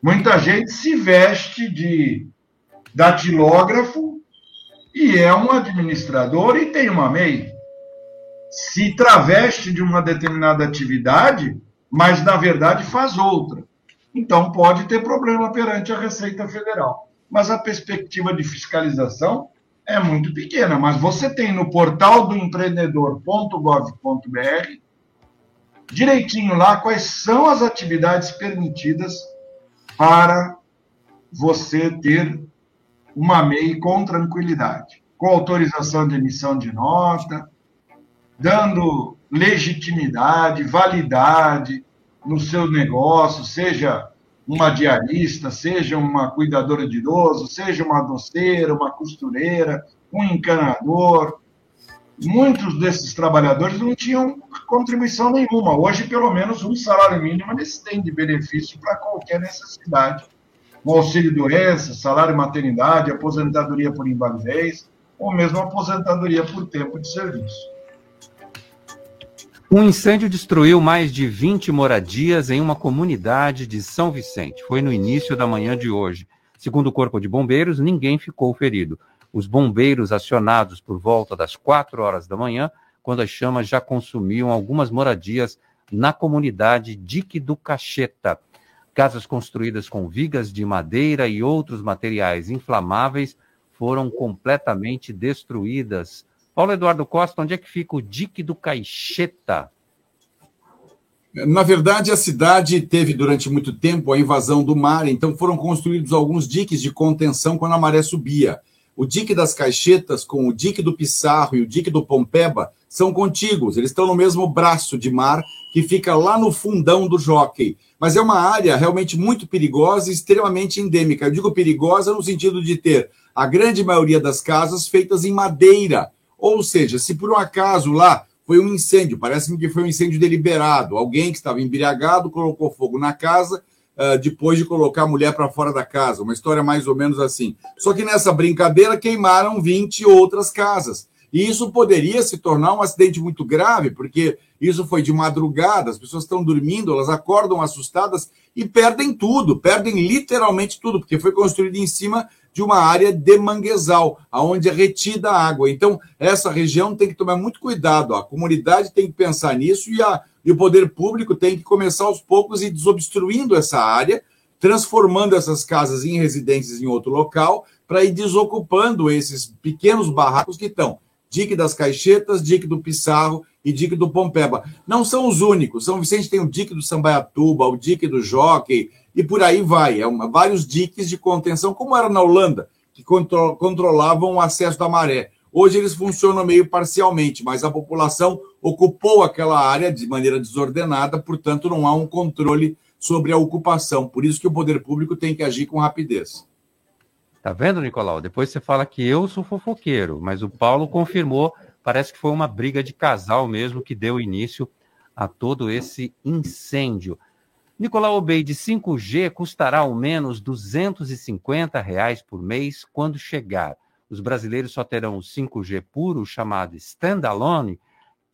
Muita gente se veste de datilógrafo e é um administrador e tem uma MEI se traveste de uma determinada atividade, mas na verdade faz outra. Então pode ter problema perante a Receita Federal. Mas a perspectiva de fiscalização é muito pequena. Mas você tem no portal do empreendedor.gov.br direitinho lá quais são as atividades permitidas para você ter uma MEI com tranquilidade, com autorização de emissão de nota, dando legitimidade, validade no seu negócio, seja uma diarista, seja uma cuidadora de idoso, seja uma doceira, uma costureira, um encanador. Muitos desses trabalhadores não tinham contribuição nenhuma. Hoje, pelo menos, um salário mínimo eles têm de benefício para qualquer necessidade. O auxílio doença, salário maternidade, aposentadoria por invalidez, ou mesmo aposentadoria por tempo de serviço. Um incêndio destruiu mais de 20 moradias em uma comunidade de São Vicente. Foi no início da manhã de hoje. Segundo o Corpo de Bombeiros, ninguém ficou ferido. Os bombeiros acionados por volta das 4 horas da manhã, quando as chamas já consumiam algumas moradias na comunidade Dique do Cacheta. Casas construídas com vigas de madeira e outros materiais inflamáveis foram completamente destruídas Paulo Eduardo Costa, onde é que fica o dique do Caixeta? Na verdade, a cidade teve durante muito tempo a invasão do mar, então foram construídos alguns diques de contenção quando a maré subia. O dique das Caixetas com o dique do Pissarro e o dique do Pompeba são contíguos, eles estão no mesmo braço de mar que fica lá no fundão do Jockey. Mas é uma área realmente muito perigosa e extremamente endêmica. Eu digo perigosa no sentido de ter a grande maioria das casas feitas em madeira, ou seja, se por um acaso lá foi um incêndio, parece-me que foi um incêndio deliberado, alguém que estava embriagado colocou fogo na casa uh, depois de colocar a mulher para fora da casa, uma história mais ou menos assim. Só que nessa brincadeira queimaram 20 outras casas. E isso poderia se tornar um acidente muito grave, porque isso foi de madrugada, as pessoas estão dormindo, elas acordam assustadas e perdem tudo, perdem literalmente tudo, porque foi construído em cima de uma área de manguezal, aonde é retida a água. Então, essa região tem que tomar muito cuidado, a comunidade tem que pensar nisso e, a, e o poder público tem que começar aos poucos e desobstruindo essa área, transformando essas casas em residências em outro local, para ir desocupando esses pequenos barracos que estão. Dique das Caixetas, Dique do Pissarro e dique do Pompeba. Não são os únicos. São Vicente tem o dique do Sambaiatuba, o dique do Jockey, e por aí vai. É uma, vários diques de contenção, como era na Holanda, que contro, controlavam o acesso da maré. Hoje eles funcionam meio parcialmente, mas a população ocupou aquela área de maneira desordenada, portanto, não há um controle sobre a ocupação. Por isso que o poder público tem que agir com rapidez. Tá vendo, Nicolau? Depois você fala que eu sou fofoqueiro, mas o Paulo confirmou, parece que foi uma briga de casal mesmo que deu início a todo esse incêndio. Nicolau Obeide, 5G custará ao menos 250 reais por mês quando chegar. Os brasileiros só terão o 5G puro, chamado standalone,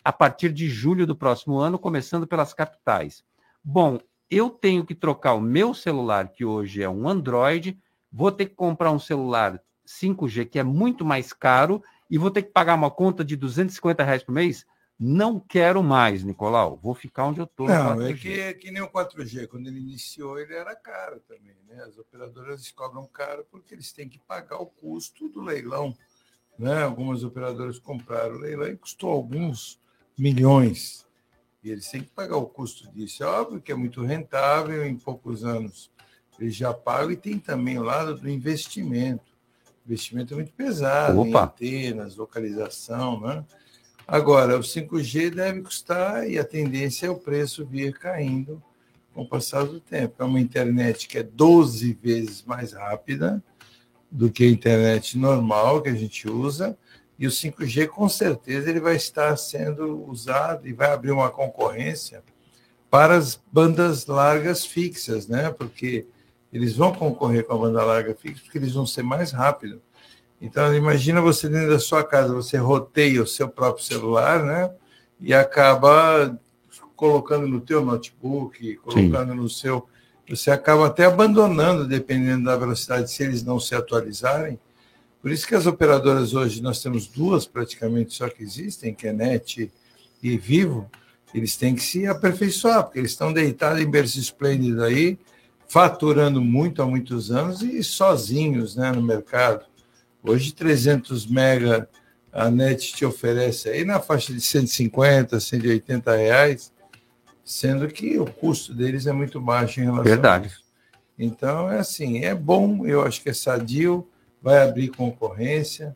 a partir de julho do próximo ano, começando pelas capitais. Bom, eu tenho que trocar o meu celular, que hoje é um Android, vou ter que comprar um celular 5G que é muito mais caro e vou ter que pagar uma conta de 250 reais por mês? Não quero mais, Nicolau. Vou ficar onde eu estou. Não, é que, é que nem o 4G. Quando ele iniciou, ele era caro também. Né? As operadoras cobram caro porque eles têm que pagar o custo do leilão. Né? Algumas operadoras compraram o leilão e custou alguns milhões. E eles têm que pagar o custo disso. É óbvio que é muito rentável em poucos anos eles já pagam e tem também o lado do investimento. O investimento é muito pesado Opa. em antenas, localização, né? Agora, o 5G deve custar e a tendência é o preço vir caindo com o passar do tempo. É uma internet que é 12 vezes mais rápida do que a internet normal que a gente usa, e o 5G com certeza ele vai estar sendo usado e vai abrir uma concorrência para as bandas largas fixas, né? Porque eles vão concorrer com a banda larga fixa porque eles vão ser mais rápidos. Então, imagina você dentro da sua casa, você roteia o seu próprio celular, né? E acaba colocando no teu notebook, colocando Sim. no seu... Você acaba até abandonando, dependendo da velocidade, se eles não se atualizarem. Por isso que as operadoras hoje, nós temos duas praticamente só que existem, que é NET e Vivo, eles têm que se aperfeiçoar, porque eles estão deitados em berço esplêndido aí, faturando muito há muitos anos e sozinhos né, no mercado. Hoje, 300 mega a NET te oferece aí na faixa de 150, 180 reais, sendo que o custo deles é muito baixo em relação Verdade. a isso. Então, é assim, é bom, eu acho que é sadio, vai abrir concorrência,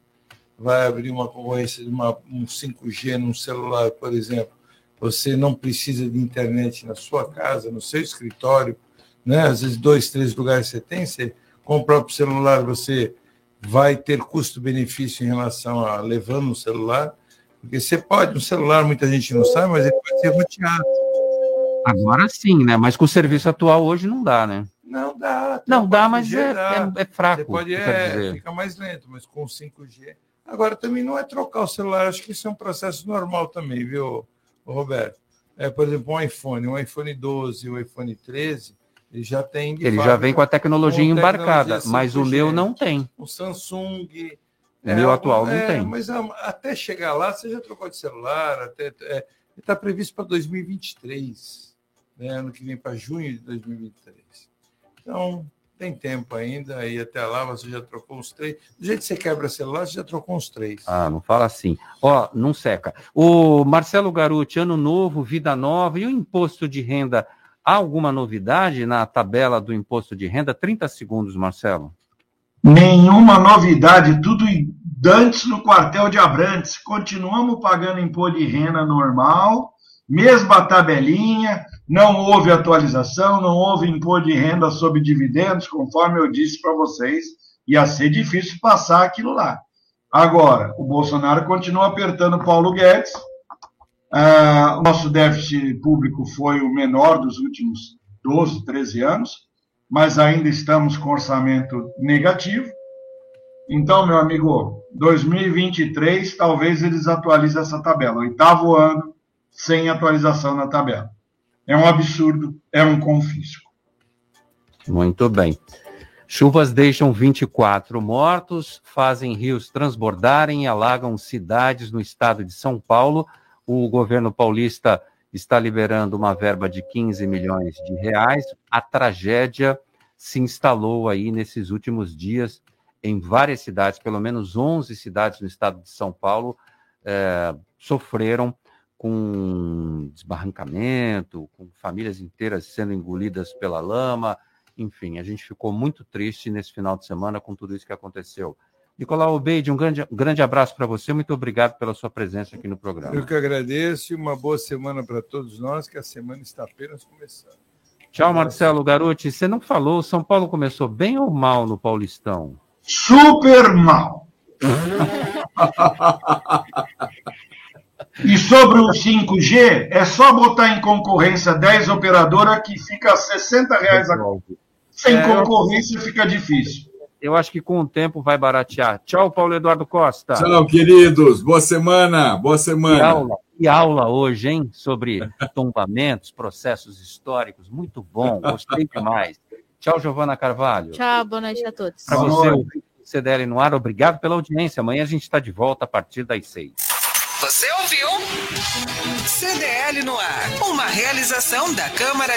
vai abrir uma concorrência de uma, um 5G num celular, por exemplo. Você não precisa de internet na sua casa, no seu escritório, né? Às vezes, dois, três lugares você tem, você, com o próprio celular você vai ter custo-benefício em relação a levando um celular, porque você pode, um celular muita gente não sabe, mas ele pode ser roteado. Agora sim, né? Mas com o serviço atual hoje não dá, né? Não dá. Não dá, mas é, é, é, fraco. Você pode, é, fica mais lento, mas com 5G. Agora também não é trocar o celular, acho que isso é um processo normal também, viu, Roberto? É, por exemplo, um iPhone, um iPhone 12, um iPhone 13, ele já tem. Ele já vem com a tecnologia embarcada, tecnologia mas o meu não tem. O Samsung. O é, meu atual não é, tem. Mas até chegar lá, você já trocou de celular, até. É, está previsto para 2023, né, ano que vem para junho de 2023. Então, tem tempo ainda, e até lá você já trocou uns três. Do jeito que você quebra celular, você já trocou uns três. Ah, não fala assim. Ó, não seca. O Marcelo Garuti, ano novo, vida nova, e o imposto de renda Há alguma novidade na tabela do imposto de renda? 30 segundos, Marcelo. Nenhuma novidade, tudo antes no quartel de Abrantes. Continuamos pagando imposto de renda normal, mesma tabelinha, não houve atualização, não houve imposto de renda sobre dividendos, conforme eu disse para vocês, ia ser difícil passar aquilo lá. Agora, o Bolsonaro continua apertando Paulo Guedes, Uh, nosso déficit público foi o menor dos últimos 12, 13 anos, mas ainda estamos com orçamento negativo. Então, meu amigo, 2023 talvez eles atualizem essa tabela. Oitavo ano sem atualização na tabela. É um absurdo, é um confisco. Muito bem. Chuvas deixam 24 mortos, fazem rios transbordarem e alagam cidades no estado de São Paulo o governo paulista está liberando uma verba de 15 milhões de reais. A tragédia se instalou aí nesses últimos dias em várias cidades, pelo menos 11 cidades no estado de São Paulo é, sofreram com desbarrancamento, com famílias inteiras sendo engolidas pela lama. Enfim, a gente ficou muito triste nesse final de semana com tudo isso que aconteceu. Nicolau Obeide, um grande, um grande abraço para você. Muito obrigado pela sua presença aqui no programa. Eu que agradeço e uma boa semana para todos nós, que a semana está apenas começando. Tchau, Marcelo Garotti. Você não falou, São Paulo começou bem ou mal no Paulistão? Super mal. e sobre o 5G, é só botar em concorrência 10 operadoras que fica 60 reais a Sem é, concorrência fica difícil. Eu acho que com o tempo vai baratear. Tchau, Paulo Eduardo Costa. Tchau, queridos. Boa semana. Boa semana. Que aula, que aula hoje, hein? Sobre tombamentos, processos históricos. Muito bom. Gostei demais. Tchau, Giovana Carvalho. Tchau, boa noite a todos. Para você, o CDL no ar, obrigado pela audiência. Amanhã a gente está de volta a partir das seis. Você ouviu? CDL no ar. Uma realização da Câmara